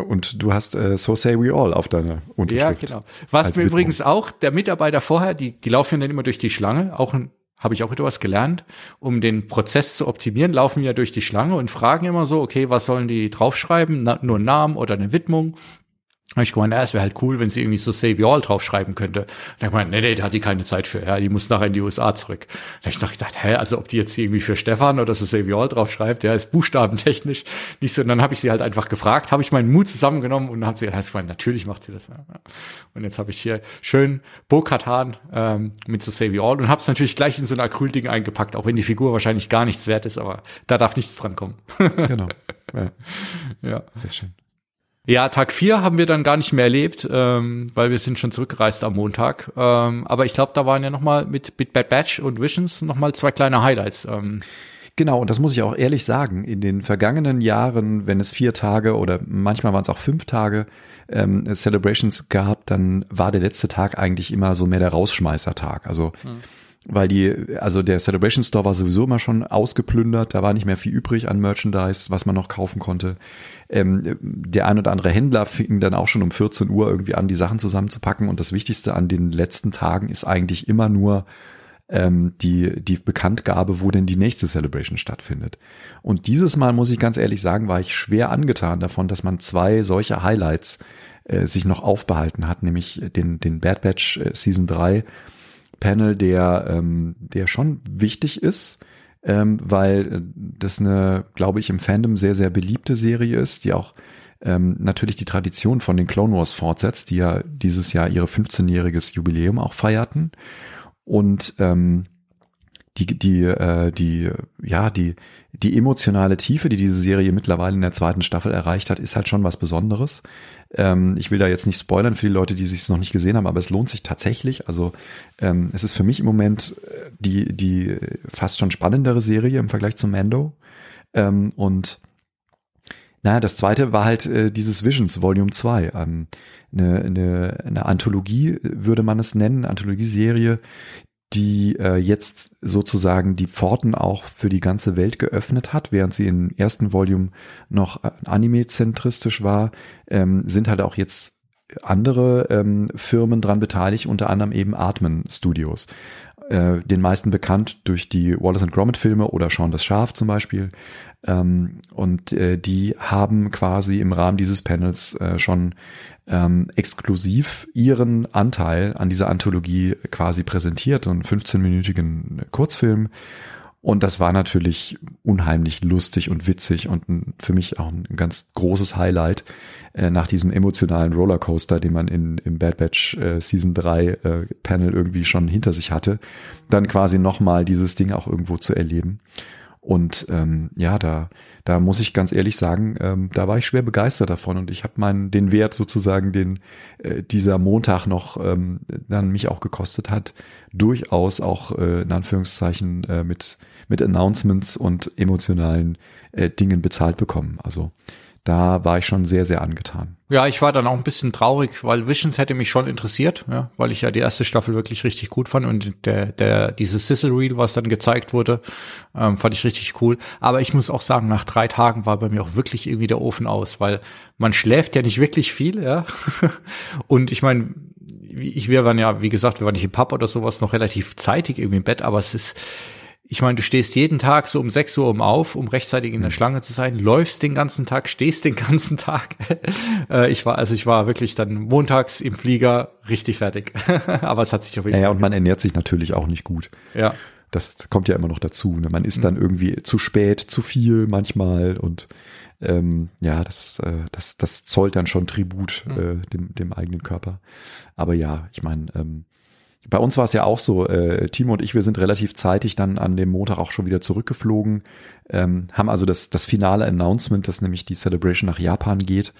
Speaker 2: Und du hast äh, So Say We All auf deiner Unterschrift.
Speaker 1: Ja, genau. Was mir übrigens auch, der Mitarbeiter vorher, die, die laufen dann immer durch die Schlange, auch ein habe ich auch etwas gelernt, um den Prozess zu optimieren, laufen wir durch die Schlange und fragen immer so, okay, was sollen die draufschreiben? Na, nur einen Namen oder eine Widmung? Habe ich gemeint, ja, es wäre halt cool, wenn sie irgendwie so Save You All draufschreiben könnte. Und dann gemeint, nee, nee, da hat die keine Zeit für, ja, die muss nachher in die USA zurück. Da habe ich gedacht, hä, also ob die jetzt irgendwie für Stefan oder so Save You All draufschreibt, ja, ist buchstabentechnisch nicht so. Und dann habe ich sie halt einfach gefragt, habe ich meinen Mut zusammengenommen und habe sie gemeint, natürlich macht sie das. Ja. Und jetzt habe ich hier schön Bo-Katan ähm, mit so Save You All und habe es natürlich gleich in so ein Acrylding eingepackt, auch wenn die Figur wahrscheinlich gar nichts wert ist, aber da darf nichts dran kommen. genau. Ja. ja. Sehr schön. Ja, Tag vier haben wir dann gar nicht mehr erlebt, ähm, weil wir sind schon zurückgereist am Montag. Ähm, aber ich glaube, da waren ja noch mal mit, mit Bad Batch und Visions noch mal zwei kleine Highlights. Ähm.
Speaker 2: Genau, und das muss ich auch ehrlich sagen. In den vergangenen Jahren, wenn es vier Tage oder manchmal waren es auch fünf Tage ähm, Celebrations gab, dann war der letzte Tag eigentlich immer so mehr der Rausschmeißertag. Also hm weil die, also der Celebration Store war sowieso immer schon ausgeplündert, da war nicht mehr viel übrig an Merchandise, was man noch kaufen konnte. Ähm, der ein oder andere Händler fing dann auch schon um 14 Uhr irgendwie an, die Sachen zusammenzupacken. Und das Wichtigste an den letzten Tagen ist eigentlich immer nur ähm, die, die Bekanntgabe, wo denn die nächste Celebration stattfindet. Und dieses Mal, muss ich ganz ehrlich sagen, war ich schwer angetan davon, dass man zwei solche Highlights äh, sich noch aufbehalten hat, nämlich den, den Bad Batch äh, Season 3 Panel, der, ähm, der schon wichtig ist ähm, weil äh, das eine, glaube ich, im Fandom sehr, sehr beliebte Serie ist, die auch ähm, natürlich die Tradition von den Clone Wars fortsetzt, die ja dieses Jahr ihre 15-jähriges Jubiläum auch feierten. Und ähm, die, die, äh, die, ja, die, die emotionale Tiefe, die diese Serie mittlerweile in der zweiten Staffel erreicht hat, ist halt schon was Besonderes. Ähm, ich will da jetzt nicht spoilern für die Leute, die sich noch nicht gesehen haben, aber es lohnt sich tatsächlich. Also ähm, es ist für mich im Moment äh, die, die fast schon spannendere Serie im Vergleich zu Mando. Ähm, und naja, das zweite war halt äh, dieses Visions Volume 2. Ähm, eine, eine, eine Anthologie würde man es nennen, Anthologieserie, die äh, jetzt sozusagen die Pforten auch für die ganze Welt geöffnet hat, während sie im ersten Volume noch äh, anime-zentristisch war, ähm, sind halt auch jetzt andere ähm, Firmen dran beteiligt, unter anderem eben Atmen Studios. Äh, den meisten bekannt durch die Wallace Gromit Filme oder Shaun das Schaf zum Beispiel. Ähm, und äh, die haben quasi im Rahmen dieses Panels äh, schon ähm, exklusiv ihren Anteil an dieser Anthologie quasi präsentiert, einen 15-minütigen Kurzfilm. Und das war natürlich unheimlich lustig und witzig und für mich auch ein ganz großes Highlight äh, nach diesem emotionalen Rollercoaster, den man in, im Bad Batch äh, Season 3 äh, Panel irgendwie schon hinter sich hatte, dann quasi nochmal dieses Ding auch irgendwo zu erleben. Und ähm, ja, da, da muss ich ganz ehrlich sagen, ähm, da war ich schwer begeistert davon und ich habe meinen den Wert sozusagen, den äh, dieser Montag noch ähm, dann mich auch gekostet hat, durchaus auch äh, in Anführungszeichen äh, mit mit Announcements und emotionalen äh, Dingen bezahlt bekommen. Also da war ich schon sehr, sehr angetan.
Speaker 1: Ja, ich war dann auch ein bisschen traurig, weil Visions hätte mich schon interessiert, ja, weil ich ja die erste Staffel wirklich richtig gut fand und der, der, dieses Sizzle Reel, was dann gezeigt wurde, ähm, fand ich richtig cool. Aber ich muss auch sagen, nach drei Tagen war bei mir auch wirklich irgendwie der Ofen aus, weil man schläft ja nicht wirklich viel, ja. und ich meine, ich, wir waren ja, wie gesagt, wir waren nicht im Pub oder sowas, noch relativ zeitig irgendwie im Bett, aber es ist, ich meine, du stehst jeden Tag so um 6 Uhr um auf, um rechtzeitig in der mhm. Schlange zu sein, läufst den ganzen Tag, stehst den ganzen Tag. Äh, ich war, also ich war wirklich dann montags im Flieger richtig fertig. Aber es hat sich
Speaker 2: auf jeden Fall. Ja, und man ernährt sich natürlich auch nicht gut.
Speaker 1: Ja.
Speaker 2: Das kommt ja immer noch dazu. Ne? Man isst mhm. dann irgendwie zu spät, zu viel manchmal und ähm, ja, das, äh, das, das zollt dann schon Tribut mhm. äh, dem, dem eigenen Körper. Aber ja, ich meine, ähm, bei uns war es ja auch so, äh, Timo und ich, wir sind relativ zeitig dann an dem Montag auch schon wieder zurückgeflogen, ähm, haben also das, das finale Announcement, dass nämlich die Celebration nach Japan geht,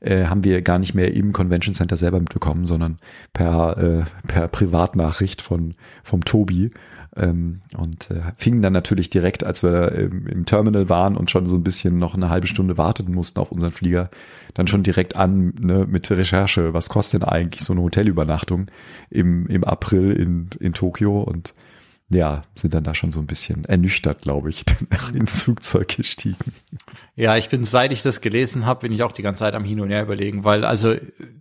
Speaker 2: äh, haben wir gar nicht mehr im Convention Center selber mitbekommen, sondern per, äh, per Privatnachricht von, vom Tobi. Ähm, und äh, fingen dann natürlich direkt, als wir ähm, im Terminal waren und schon so ein bisschen noch eine halbe Stunde warten mussten auf unseren Flieger, dann schon direkt an ne, mit Recherche, was kostet denn eigentlich so eine Hotelübernachtung im, im April in, in Tokio und ja, sind dann da schon so ein bisschen ernüchtert, glaube ich, nach ins Flugzeug gestiegen.
Speaker 1: Ja, ich bin, seit ich das gelesen habe, bin ich auch die ganze Zeit am Hin und Her überlegen, weil also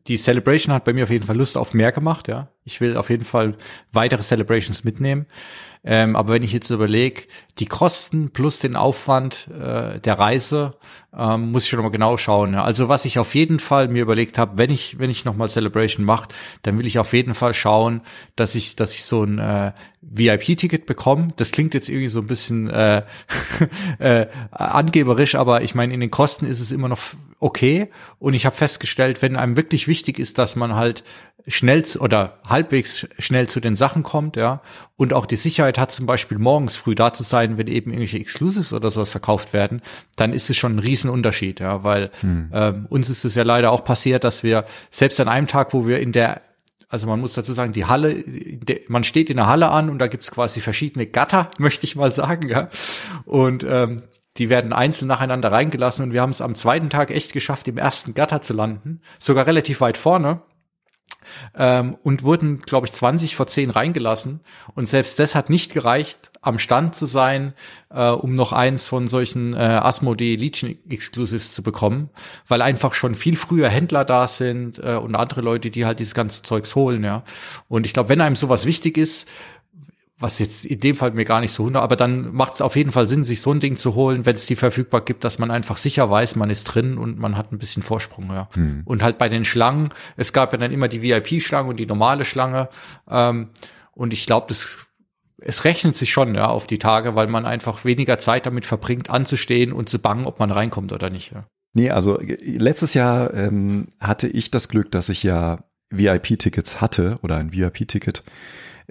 Speaker 1: die Celebration hat bei mir auf jeden Fall Lust auf mehr gemacht, ja. Ich will auf jeden Fall weitere Celebrations mitnehmen. Ähm, aber wenn ich jetzt überlege, die Kosten plus den Aufwand äh, der Reise, ähm, muss ich schon mal genau schauen. Ja. Also was ich auf jeden Fall mir überlegt habe, wenn ich wenn ich noch mal Celebration mache, dann will ich auf jeden Fall schauen, dass ich dass ich so ein äh, VIP-Ticket bekomme. Das klingt jetzt irgendwie so ein bisschen äh, äh, angeberisch, aber ich meine in den Kosten ist es immer noch okay. Und ich habe festgestellt, wenn einem wirklich wichtig ist, dass man halt schnell oder halbwegs schnell zu den Sachen kommt, ja, und auch die Sicherheit hat, zum Beispiel morgens früh da zu sein, wenn eben irgendwelche Exclusives oder sowas verkauft werden, dann ist es schon ein Riesenunterschied, ja, weil hm. ähm, uns ist es ja leider auch passiert, dass wir selbst an einem Tag, wo wir in der also man muss dazu sagen, die Halle, man steht in der Halle an und da gibt's quasi verschiedene Gatter, möchte ich mal sagen, ja. Und ähm, die werden einzeln nacheinander reingelassen und wir haben es am zweiten Tag echt geschafft, im ersten Gatter zu landen, sogar relativ weit vorne ähm, und wurden, glaube ich, 20 vor 10 reingelassen. Und selbst das hat nicht gereicht, am Stand zu sein, äh, um noch eins von solchen äh, Asmodee Legion Exclusives zu bekommen, weil einfach schon viel früher Händler da sind äh, und andere Leute, die halt dieses ganze Zeugs holen, ja. Und ich glaube, wenn einem sowas wichtig ist, was jetzt in dem Fall mir gar nicht so hundert, aber dann macht es auf jeden Fall Sinn, sich so ein Ding zu holen, wenn es die verfügbar gibt, dass man einfach sicher weiß, man ist drin und man hat ein bisschen Vorsprung, ja. Hm. Und halt bei den Schlangen, es gab ja dann immer die VIP-Schlange und die normale Schlange. Ähm, und ich glaube, das es rechnet sich schon ja auf die Tage, weil man einfach weniger Zeit damit verbringt, anzustehen und zu bangen, ob man reinkommt oder nicht. Ja.
Speaker 2: Nee, also letztes Jahr ähm, hatte ich das Glück, dass ich ja VIP-Tickets hatte oder ein VIP-Ticket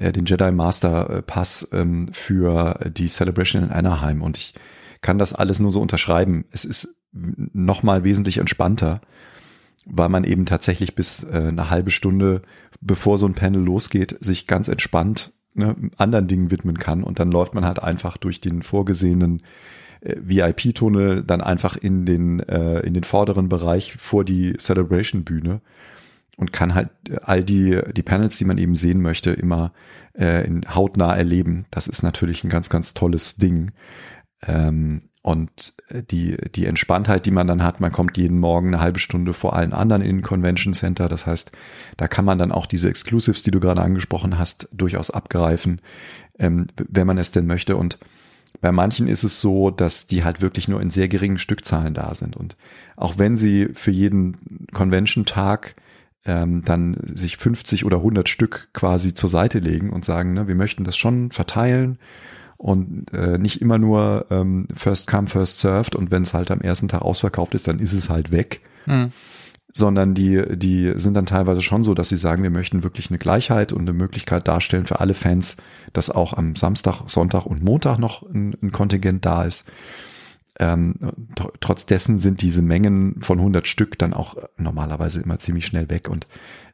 Speaker 2: äh, den Jedi Master äh, Pass ähm, für die Celebration in Anaheim. Und ich kann das alles nur so unterschreiben. Es ist nochmal wesentlich entspannter, weil man eben tatsächlich bis äh, eine halbe Stunde, bevor so ein Panel losgeht, sich ganz entspannt ne, anderen Dingen widmen kann. Und dann läuft man halt einfach durch den vorgesehenen äh, VIP-Tunnel dann einfach in den, äh, in den vorderen Bereich vor die Celebration-Bühne und kann halt all die, die Panels, die man eben sehen möchte, immer äh, in hautnah erleben. Das ist natürlich ein ganz, ganz tolles Ding. Ähm, Und äh, die, die Entspanntheit, die man dann hat, man kommt jeden Morgen eine halbe Stunde vor allen anderen in den Convention Center. Das heißt, da kann man dann auch diese Exclusives, die du gerade angesprochen hast, durchaus abgreifen, ähm, wenn man es denn möchte. Und bei manchen ist es so, dass die halt wirklich nur in sehr geringen Stückzahlen da sind. Und auch wenn sie für jeden Convention-Tag ähm, dann sich 50 oder 100 Stück quasi zur Seite legen und sagen, ne, wir möchten das schon verteilen und äh, nicht immer nur ähm, First Come, First Served und wenn es halt am ersten Tag ausverkauft ist, dann ist es halt weg. Mhm. Sondern die, die sind dann teilweise schon so, dass sie sagen, wir möchten wirklich eine Gleichheit und eine Möglichkeit darstellen für alle Fans, dass auch am Samstag, Sonntag und Montag noch ein, ein Kontingent da ist. Ähm, trotz dessen sind diese Mengen von 100 Stück dann auch normalerweise immer ziemlich schnell weg und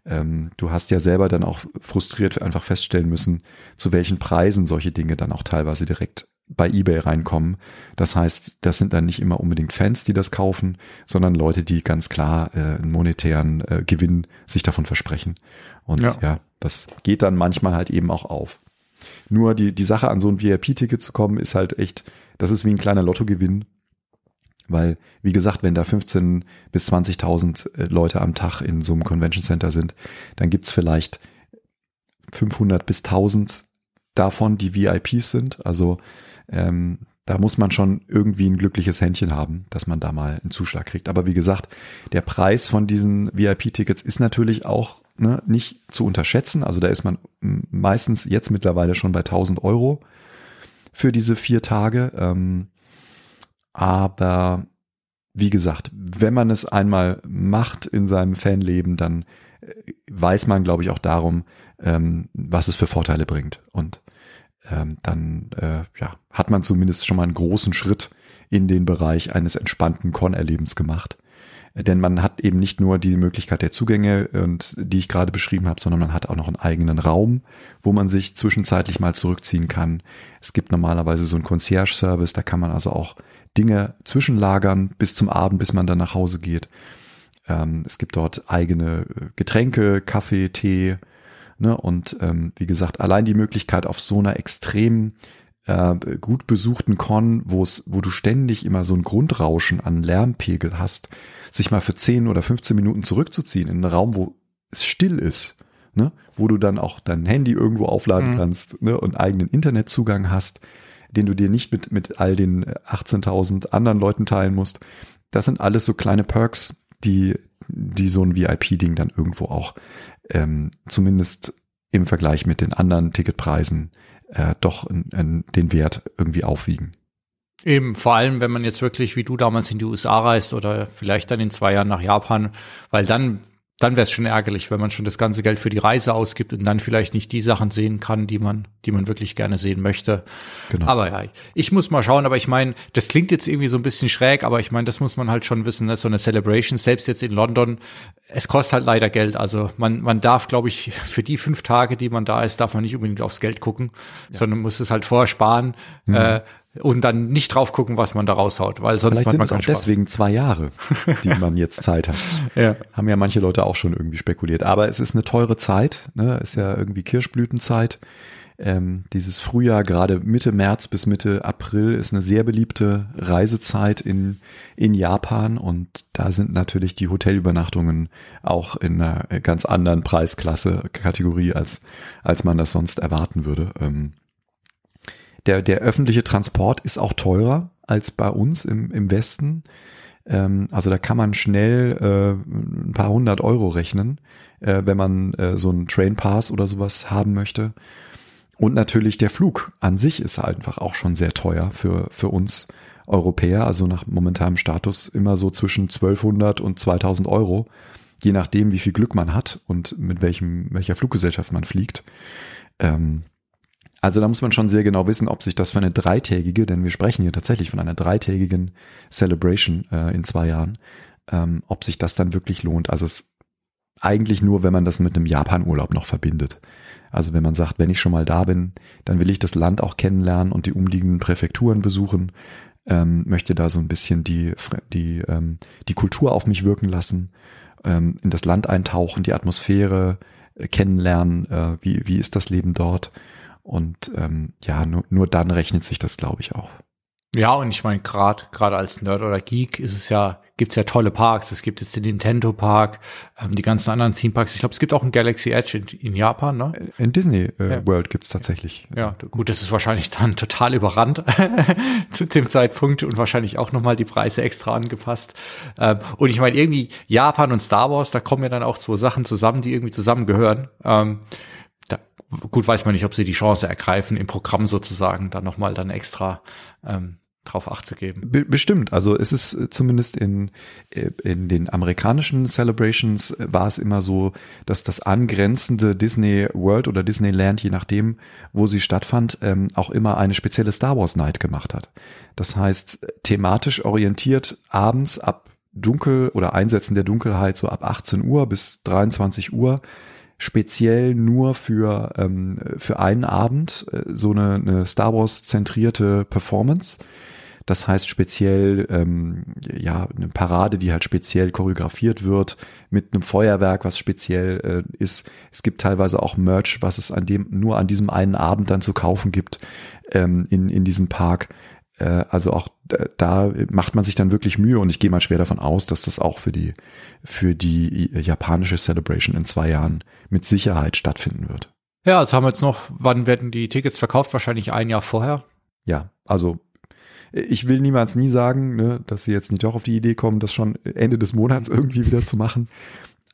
Speaker 2: ähm, du hast ja selber dann auch frustriert einfach feststellen müssen, zu welchen Preisen solche Dinge dann auch teilweise direkt bei eBay reinkommen. Das heißt, das sind dann nicht immer unbedingt Fans, die das kaufen, sondern Leute, die ganz klar äh, einen monetären äh, Gewinn sich davon versprechen. Und ja. ja, das geht dann manchmal halt eben auch auf. Nur die, die Sache an so ein VIP-Ticket zu kommen, ist halt echt, das ist wie ein kleiner Lottogewinn. Weil, wie gesagt, wenn da 15 bis 20.000 äh, Leute am Tag in so einem Convention Center sind, dann gibt's vielleicht 500 bis 1000 davon, die VIPs sind. Also ähm, da muss man schon irgendwie ein glückliches Händchen haben, dass man da mal einen Zuschlag kriegt. Aber wie gesagt, der Preis von diesen VIP-Tickets ist natürlich auch ne, nicht zu unterschätzen. Also da ist man meistens jetzt mittlerweile schon bei 1000 Euro für diese vier Tage. Ähm, aber wie gesagt, wenn man es einmal macht in seinem Fanleben, dann äh, weiß man, glaube ich, auch darum, ähm, was es für Vorteile bringt. Und ähm, dann äh, ja, hat man zumindest schon mal einen großen Schritt in den Bereich eines entspannten Con-Erlebens gemacht. Denn man hat eben nicht nur die Möglichkeit der Zugänge und die ich gerade beschrieben habe, sondern man hat auch noch einen eigenen Raum, wo man sich zwischenzeitlich mal zurückziehen kann. Es gibt normalerweise so einen Concierge-Service, da kann man also auch Dinge zwischenlagern bis zum Abend, bis man dann nach Hause geht. Ähm, es gibt dort eigene äh, Getränke, Kaffee, Tee. Ne? Und ähm, wie gesagt, allein die Möglichkeit auf so einer extrem äh, gut besuchten Con, wo es, wo du ständig immer so ein Grundrauschen an Lärmpegel hast, sich mal für 10 oder 15 Minuten zurückzuziehen in einen Raum, wo es still ist, ne? wo du dann auch dein Handy irgendwo aufladen mhm. kannst ne? und eigenen Internetzugang hast den du dir nicht mit, mit all den 18.000 anderen Leuten teilen musst. Das sind alles so kleine Perks, die, die so ein VIP-Ding dann irgendwo auch ähm, zumindest im Vergleich mit den anderen Ticketpreisen äh, doch in, in den Wert irgendwie aufwiegen.
Speaker 1: Eben, vor allem, wenn man jetzt wirklich wie du damals in die USA reist oder vielleicht dann in zwei Jahren nach Japan, weil dann dann wäre es schon ärgerlich, wenn man schon das ganze Geld für die Reise ausgibt und dann vielleicht nicht die Sachen sehen kann, die man, die man wirklich gerne sehen möchte. Genau. Aber ja, ich muss mal schauen, aber ich meine, das klingt jetzt irgendwie so ein bisschen schräg, aber ich meine, das muss man halt schon wissen, ne? so eine Celebration, selbst jetzt in London, es kostet halt leider Geld. Also man, man darf, glaube ich, für die fünf Tage, die man da ist, darf man nicht unbedingt aufs Geld gucken, ja. sondern muss es halt vorher sparen. Mhm. Äh, und dann nicht drauf gucken, was man da raushaut, weil sonst
Speaker 2: Vielleicht sind es auch Spaß. deswegen zwei Jahre, die man jetzt Zeit hat. ja. Haben ja manche Leute auch schon irgendwie spekuliert. Aber es ist eine teure Zeit, ne? Ist ja irgendwie Kirschblütenzeit. Ähm, dieses Frühjahr, gerade Mitte März bis Mitte April, ist eine sehr beliebte Reisezeit in, in Japan und da sind natürlich die Hotelübernachtungen auch in einer ganz anderen Preisklasse, Kategorie, als, als man das sonst erwarten würde. Ähm, der, der öffentliche Transport ist auch teurer als bei uns im, im Westen. Ähm, also da kann man schnell äh, ein paar hundert Euro rechnen, äh, wenn man äh, so einen Train Pass oder sowas haben möchte. Und natürlich der Flug an sich ist einfach auch schon sehr teuer für, für uns Europäer. Also nach momentanem Status immer so zwischen 1200 und 2000 Euro, je nachdem, wie viel Glück man hat und mit welchem, welcher Fluggesellschaft man fliegt. Ähm, also da muss man schon sehr genau wissen, ob sich das für eine dreitägige, denn wir sprechen hier tatsächlich von einer dreitägigen Celebration äh, in zwei Jahren, ähm, ob sich das dann wirklich lohnt. Also es eigentlich nur, wenn man das mit einem Japan-Urlaub noch verbindet. Also wenn man sagt, wenn ich schon mal da bin, dann will ich das Land auch kennenlernen und die umliegenden Präfekturen besuchen, ähm, möchte da so ein bisschen die, die, ähm, die Kultur auf mich wirken lassen, ähm, in das Land eintauchen, die Atmosphäre äh, kennenlernen, äh, wie, wie ist das Leben dort und ähm, ja, nur, nur dann rechnet sich das, glaube ich, auch.
Speaker 1: Ja, und ich meine, gerade gerade als Nerd oder Geek ist es ja, gibt's ja tolle Parks. Es gibt jetzt den Nintendo Park, ähm, die ganzen anderen Theme Parks. Ich glaube, es gibt auch einen Galaxy Edge in, in Japan, ne?
Speaker 2: In Disney äh, ja. World gibt's tatsächlich.
Speaker 1: Ja, gut, das ist wahrscheinlich dann total überrannt zu dem Zeitpunkt und wahrscheinlich auch nochmal die Preise extra angepasst. Ähm, und ich meine, irgendwie Japan und Star Wars, da kommen ja dann auch zwei Sachen zusammen, die irgendwie zusammengehören. Ähm, gut weiß man nicht, ob sie die Chance ergreifen, im Programm sozusagen dann nochmal dann extra ähm, drauf acht zu geben.
Speaker 2: Bestimmt. Also es ist äh, zumindest in, äh, in den amerikanischen Celebrations äh, war es immer so, dass das angrenzende Disney World oder Disneyland, je nachdem, wo sie stattfand, ähm, auch immer eine spezielle Star Wars Night gemacht hat. Das heißt, thematisch orientiert abends ab Dunkel oder Einsetzen der Dunkelheit so ab 18 Uhr bis 23 Uhr speziell nur für, ähm, für einen Abend so eine, eine Star Wars zentrierte Performance das heißt speziell, ähm, ja, eine Parade, die halt speziell choreografiert wird, mit einem Feuerwerk, was speziell äh, ist. Es gibt teilweise auch Merch, was es an dem, nur an diesem einen Abend dann zu kaufen gibt, ähm, in, in diesem Park. Äh, also auch da macht man sich dann wirklich Mühe und ich gehe mal schwer davon aus, dass das auch für die, für die japanische Celebration in zwei Jahren mit Sicherheit stattfinden wird.
Speaker 1: Ja, jetzt haben wir jetzt noch, wann werden die Tickets verkauft? Wahrscheinlich ein Jahr vorher.
Speaker 2: Ja, also ich will niemals nie sagen, ne, dass sie jetzt nicht doch auf die Idee kommen, das schon Ende des Monats irgendwie wieder zu machen.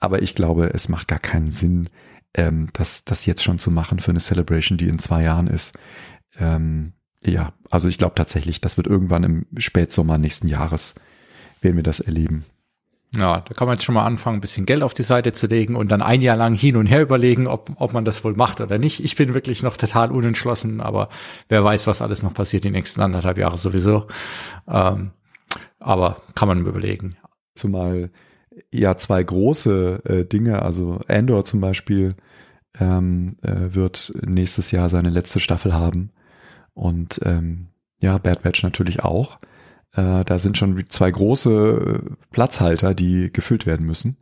Speaker 2: Aber ich glaube, es macht gar keinen Sinn, ähm, das, das jetzt schon zu machen für eine Celebration, die in zwei Jahren ist. Ähm, ja, also ich glaube tatsächlich, das wird irgendwann im Spätsommer nächsten Jahres, werden wir das erleben.
Speaker 1: Ja, da kann man jetzt schon mal anfangen, ein bisschen Geld auf die Seite zu legen und dann ein Jahr lang hin und her überlegen, ob, ob man das wohl macht oder nicht. Ich bin wirklich noch total unentschlossen, aber wer weiß, was alles noch passiert die nächsten anderthalb Jahre sowieso. Ähm, aber kann man überlegen.
Speaker 2: Zumal ja zwei große äh, Dinge, also Andor zum Beispiel ähm, äh, wird nächstes Jahr seine letzte Staffel haben und ähm, ja, Bad Batch natürlich auch. Äh, da sind schon zwei große äh, Platzhalter, die gefüllt werden müssen.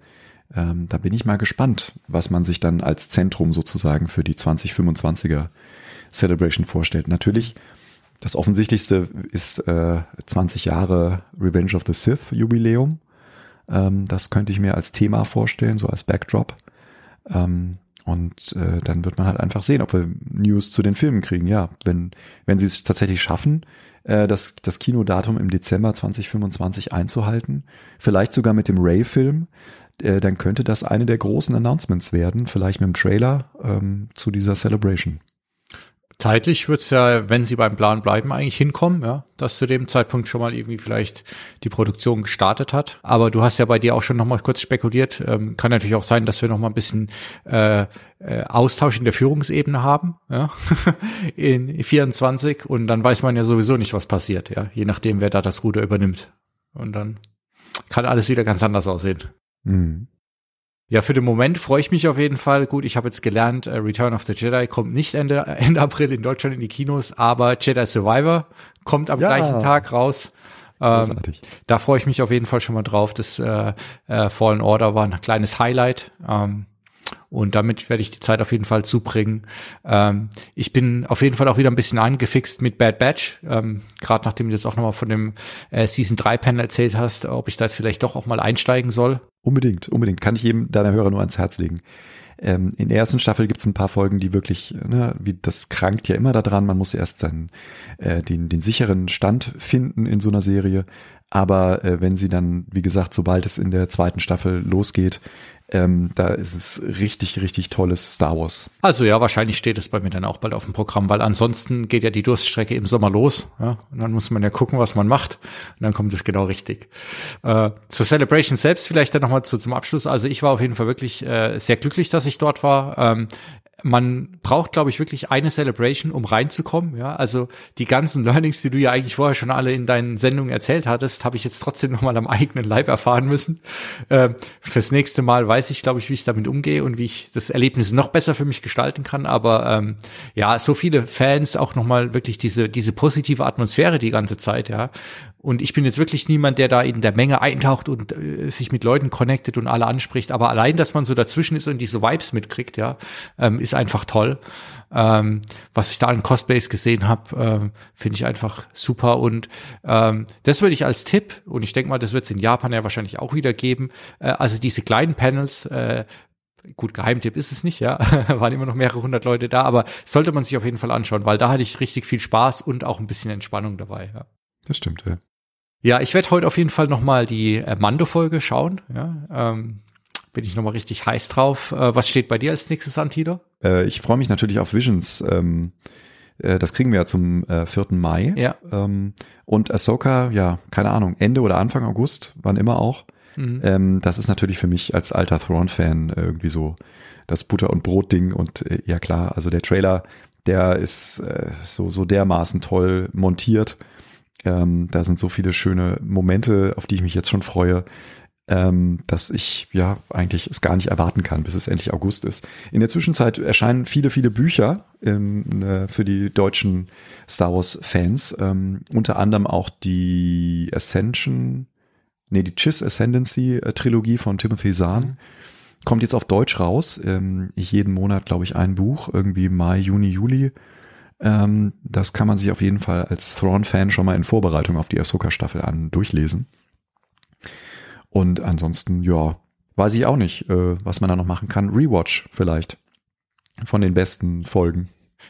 Speaker 2: Ähm, da bin ich mal gespannt, was man sich dann als Zentrum sozusagen für die 2025er Celebration vorstellt. Natürlich, das Offensichtlichste ist äh, 20 Jahre Revenge of the Sith Jubiläum. Ähm, das könnte ich mir als Thema vorstellen, so als Backdrop. Ähm, und äh, dann wird man halt einfach sehen, ob wir News zu den Filmen kriegen. Ja, wenn, wenn sie es tatsächlich schaffen, äh, das, das Kinodatum im Dezember 2025 einzuhalten, vielleicht sogar mit dem Ray-Film, äh, dann könnte das eine der großen Announcements werden, vielleicht mit dem Trailer ähm, zu dieser Celebration.
Speaker 1: Zeitlich wird's ja, wenn sie beim Plan bleiben, eigentlich hinkommen, ja, dass zu dem Zeitpunkt schon mal irgendwie vielleicht die Produktion gestartet hat. Aber du hast ja bei dir auch schon noch mal kurz spekuliert. Ähm, kann natürlich auch sein, dass wir noch mal ein bisschen äh, äh, Austausch in der Führungsebene haben, ja, in 24 und dann weiß man ja sowieso nicht, was passiert, ja, je nachdem, wer da das Ruder übernimmt. Und dann kann alles wieder ganz anders aussehen. Mhm. Ja, für den Moment freue ich mich auf jeden Fall. Gut, ich habe jetzt gelernt, uh, Return of the Jedi kommt nicht Ende, Ende April in Deutschland in die Kinos, aber Jedi Survivor kommt am ja. gleichen Tag raus. Ähm, da freue ich mich auf jeden Fall schon mal drauf. Das äh, äh, Fallen Order war ein kleines Highlight. Ähm, und damit werde ich die Zeit auf jeden Fall zubringen. Ähm, ich bin auf jeden Fall auch wieder ein bisschen angefixt mit Bad Batch. Ähm, Gerade nachdem du jetzt auch nochmal von dem äh, Season 3 Panel erzählt hast, ob ich da jetzt vielleicht doch auch mal einsteigen soll.
Speaker 2: Unbedingt, unbedingt. Kann ich jedem deiner Hörer nur ans Herz legen. Ähm, in der ersten Staffel gibt es ein paar Folgen, die wirklich, ne, wie das krankt ja immer daran, man muss erst dann äh, den, den sicheren Stand finden in so einer Serie. Aber äh, wenn sie dann, wie gesagt, sobald es in der zweiten Staffel losgeht, ähm, da ist es richtig, richtig tolles Star Wars.
Speaker 1: Also ja, wahrscheinlich steht es bei mir dann auch bald auf dem Programm, weil ansonsten geht ja die Durststrecke im Sommer los. Ja? Und dann muss man ja gucken, was man macht. Und dann kommt es genau richtig. Äh, zur Celebration selbst vielleicht dann nochmal zu, zum Abschluss. Also ich war auf jeden Fall wirklich äh, sehr glücklich, dass ich dort war. Ähm, man braucht, glaube ich, wirklich eine Celebration, um reinzukommen. Ja, also die ganzen Learnings, die du ja eigentlich vorher schon alle in deinen Sendungen erzählt hattest, habe ich jetzt trotzdem nochmal am eigenen Leib erfahren müssen. Äh, fürs nächste Mal weiß ich, glaube ich, wie ich damit umgehe und wie ich das Erlebnis noch besser für mich gestalten kann. Aber ähm, ja, so viele Fans auch nochmal wirklich diese diese positive Atmosphäre die ganze Zeit. Ja, und ich bin jetzt wirklich niemand, der da in der Menge eintaucht und äh, sich mit Leuten connectet und alle anspricht. Aber allein, dass man so dazwischen ist und diese Vibes mitkriegt, ja, ähm, ist einfach toll. Ähm, was ich da an Cosplays gesehen habe, ähm, finde ich einfach super. Und ähm, das würde ich als Tipp, und ich denke mal, das wird es in Japan ja wahrscheinlich auch wieder geben, äh, also diese kleinen Panels, äh, gut, Geheimtipp ist es nicht, ja, waren immer noch mehrere hundert Leute da, aber sollte man sich auf jeden Fall anschauen, weil da hatte ich richtig viel Spaß und auch ein bisschen Entspannung dabei. Ja.
Speaker 2: Das stimmt, ja.
Speaker 1: Ja, ich werde heute auf jeden Fall noch mal die äh, Mando-Folge schauen. Ja, ähm, bin ich noch mal richtig heiß drauf. Äh, was steht bei dir als nächstes an, Tito?
Speaker 2: Äh, ich freue mich natürlich auf Visions. Ähm, äh, das kriegen wir ja zum äh, 4. Mai.
Speaker 1: Ja.
Speaker 2: Ähm, und Ahsoka, ja, keine Ahnung, Ende oder Anfang August, wann immer auch. Mhm. Ähm, das ist natürlich für mich als alter Thrawn-Fan irgendwie so das Butter- und Brot-Ding. Und äh, ja klar, also der Trailer, der ist äh, so, so dermaßen toll montiert ähm, da sind so viele schöne Momente, auf die ich mich jetzt schon freue, ähm, dass ich ja eigentlich es gar nicht erwarten kann, bis es endlich August ist. In der Zwischenzeit erscheinen viele, viele Bücher in, äh, für die deutschen Star Wars-Fans, ähm, unter anderem auch die Ascension, nee, die Chiss Ascendancy-Trilogie von Timothy Zahn. Mhm. Kommt jetzt auf Deutsch raus. Ähm, jeden Monat, glaube ich, ein Buch, irgendwie Mai, Juni, Juli. Ähm, das kann man sich auf jeden Fall als Thrawn-Fan schon mal in Vorbereitung auf die Ahsoka-Staffel an durchlesen. Und ansonsten, ja, weiß ich auch nicht, äh, was man da noch machen kann. Rewatch vielleicht von den besten Folgen.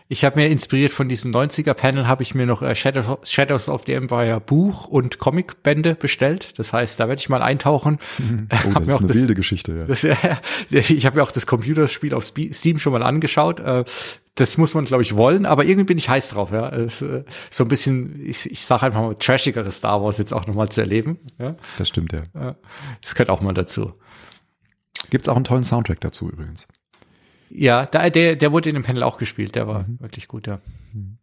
Speaker 1: Ich habe mir inspiriert von diesem 90er-Panel, habe ich mir noch äh, Shadows, Shadows of the Empire Buch und Comicbände bestellt. Das heißt, da werde ich mal eintauchen.
Speaker 2: Mhm. Oh, das ist eine das, wilde Geschichte. Ja.
Speaker 1: Das, ja, ich habe mir auch das Computerspiel auf Steam schon mal angeschaut. Äh, das muss man, glaube ich, wollen, aber irgendwie bin ich heiß drauf, ja. Es, äh, so ein bisschen, ich, ich sage einfach mal, trashigeres Star Wars jetzt auch nochmal zu erleben. Ja?
Speaker 2: Das stimmt, ja.
Speaker 1: Das gehört auch mal dazu.
Speaker 2: Gibt's auch einen tollen Soundtrack dazu übrigens.
Speaker 1: Ja, der, der, der wurde in dem Panel auch gespielt, der war mhm. wirklich gut, ja. Mhm.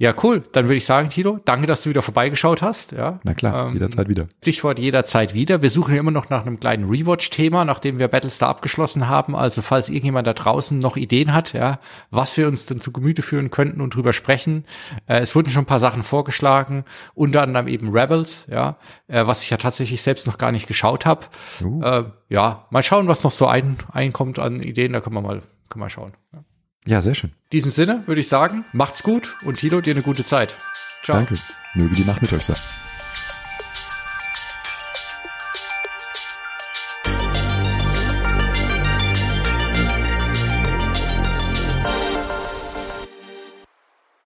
Speaker 1: Ja, cool. Dann würde ich sagen, Tito, danke, dass du wieder vorbeigeschaut hast. Ja.
Speaker 2: Na klar, ähm, jederzeit wieder.
Speaker 1: Stichwort jederzeit wieder. Wir suchen immer noch nach einem kleinen Rewatch-Thema, nachdem wir Battlestar abgeschlossen haben. Also falls irgendjemand da draußen noch Ideen hat, ja, was wir uns denn zu Gemüte führen könnten und drüber sprechen. Äh, es wurden schon ein paar Sachen vorgeschlagen, unter anderem eben Rebels, ja, äh, was ich ja tatsächlich selbst noch gar nicht geschaut habe. Uh. Äh, ja, mal schauen, was noch so ein, einkommt an Ideen. Da können wir mal, können wir schauen. Ja.
Speaker 2: Ja, sehr schön.
Speaker 1: In diesem Sinne würde ich sagen, macht's gut und Tilo, dir eine gute Zeit.
Speaker 2: Ciao. Danke. Möge die Macht mit euch sein.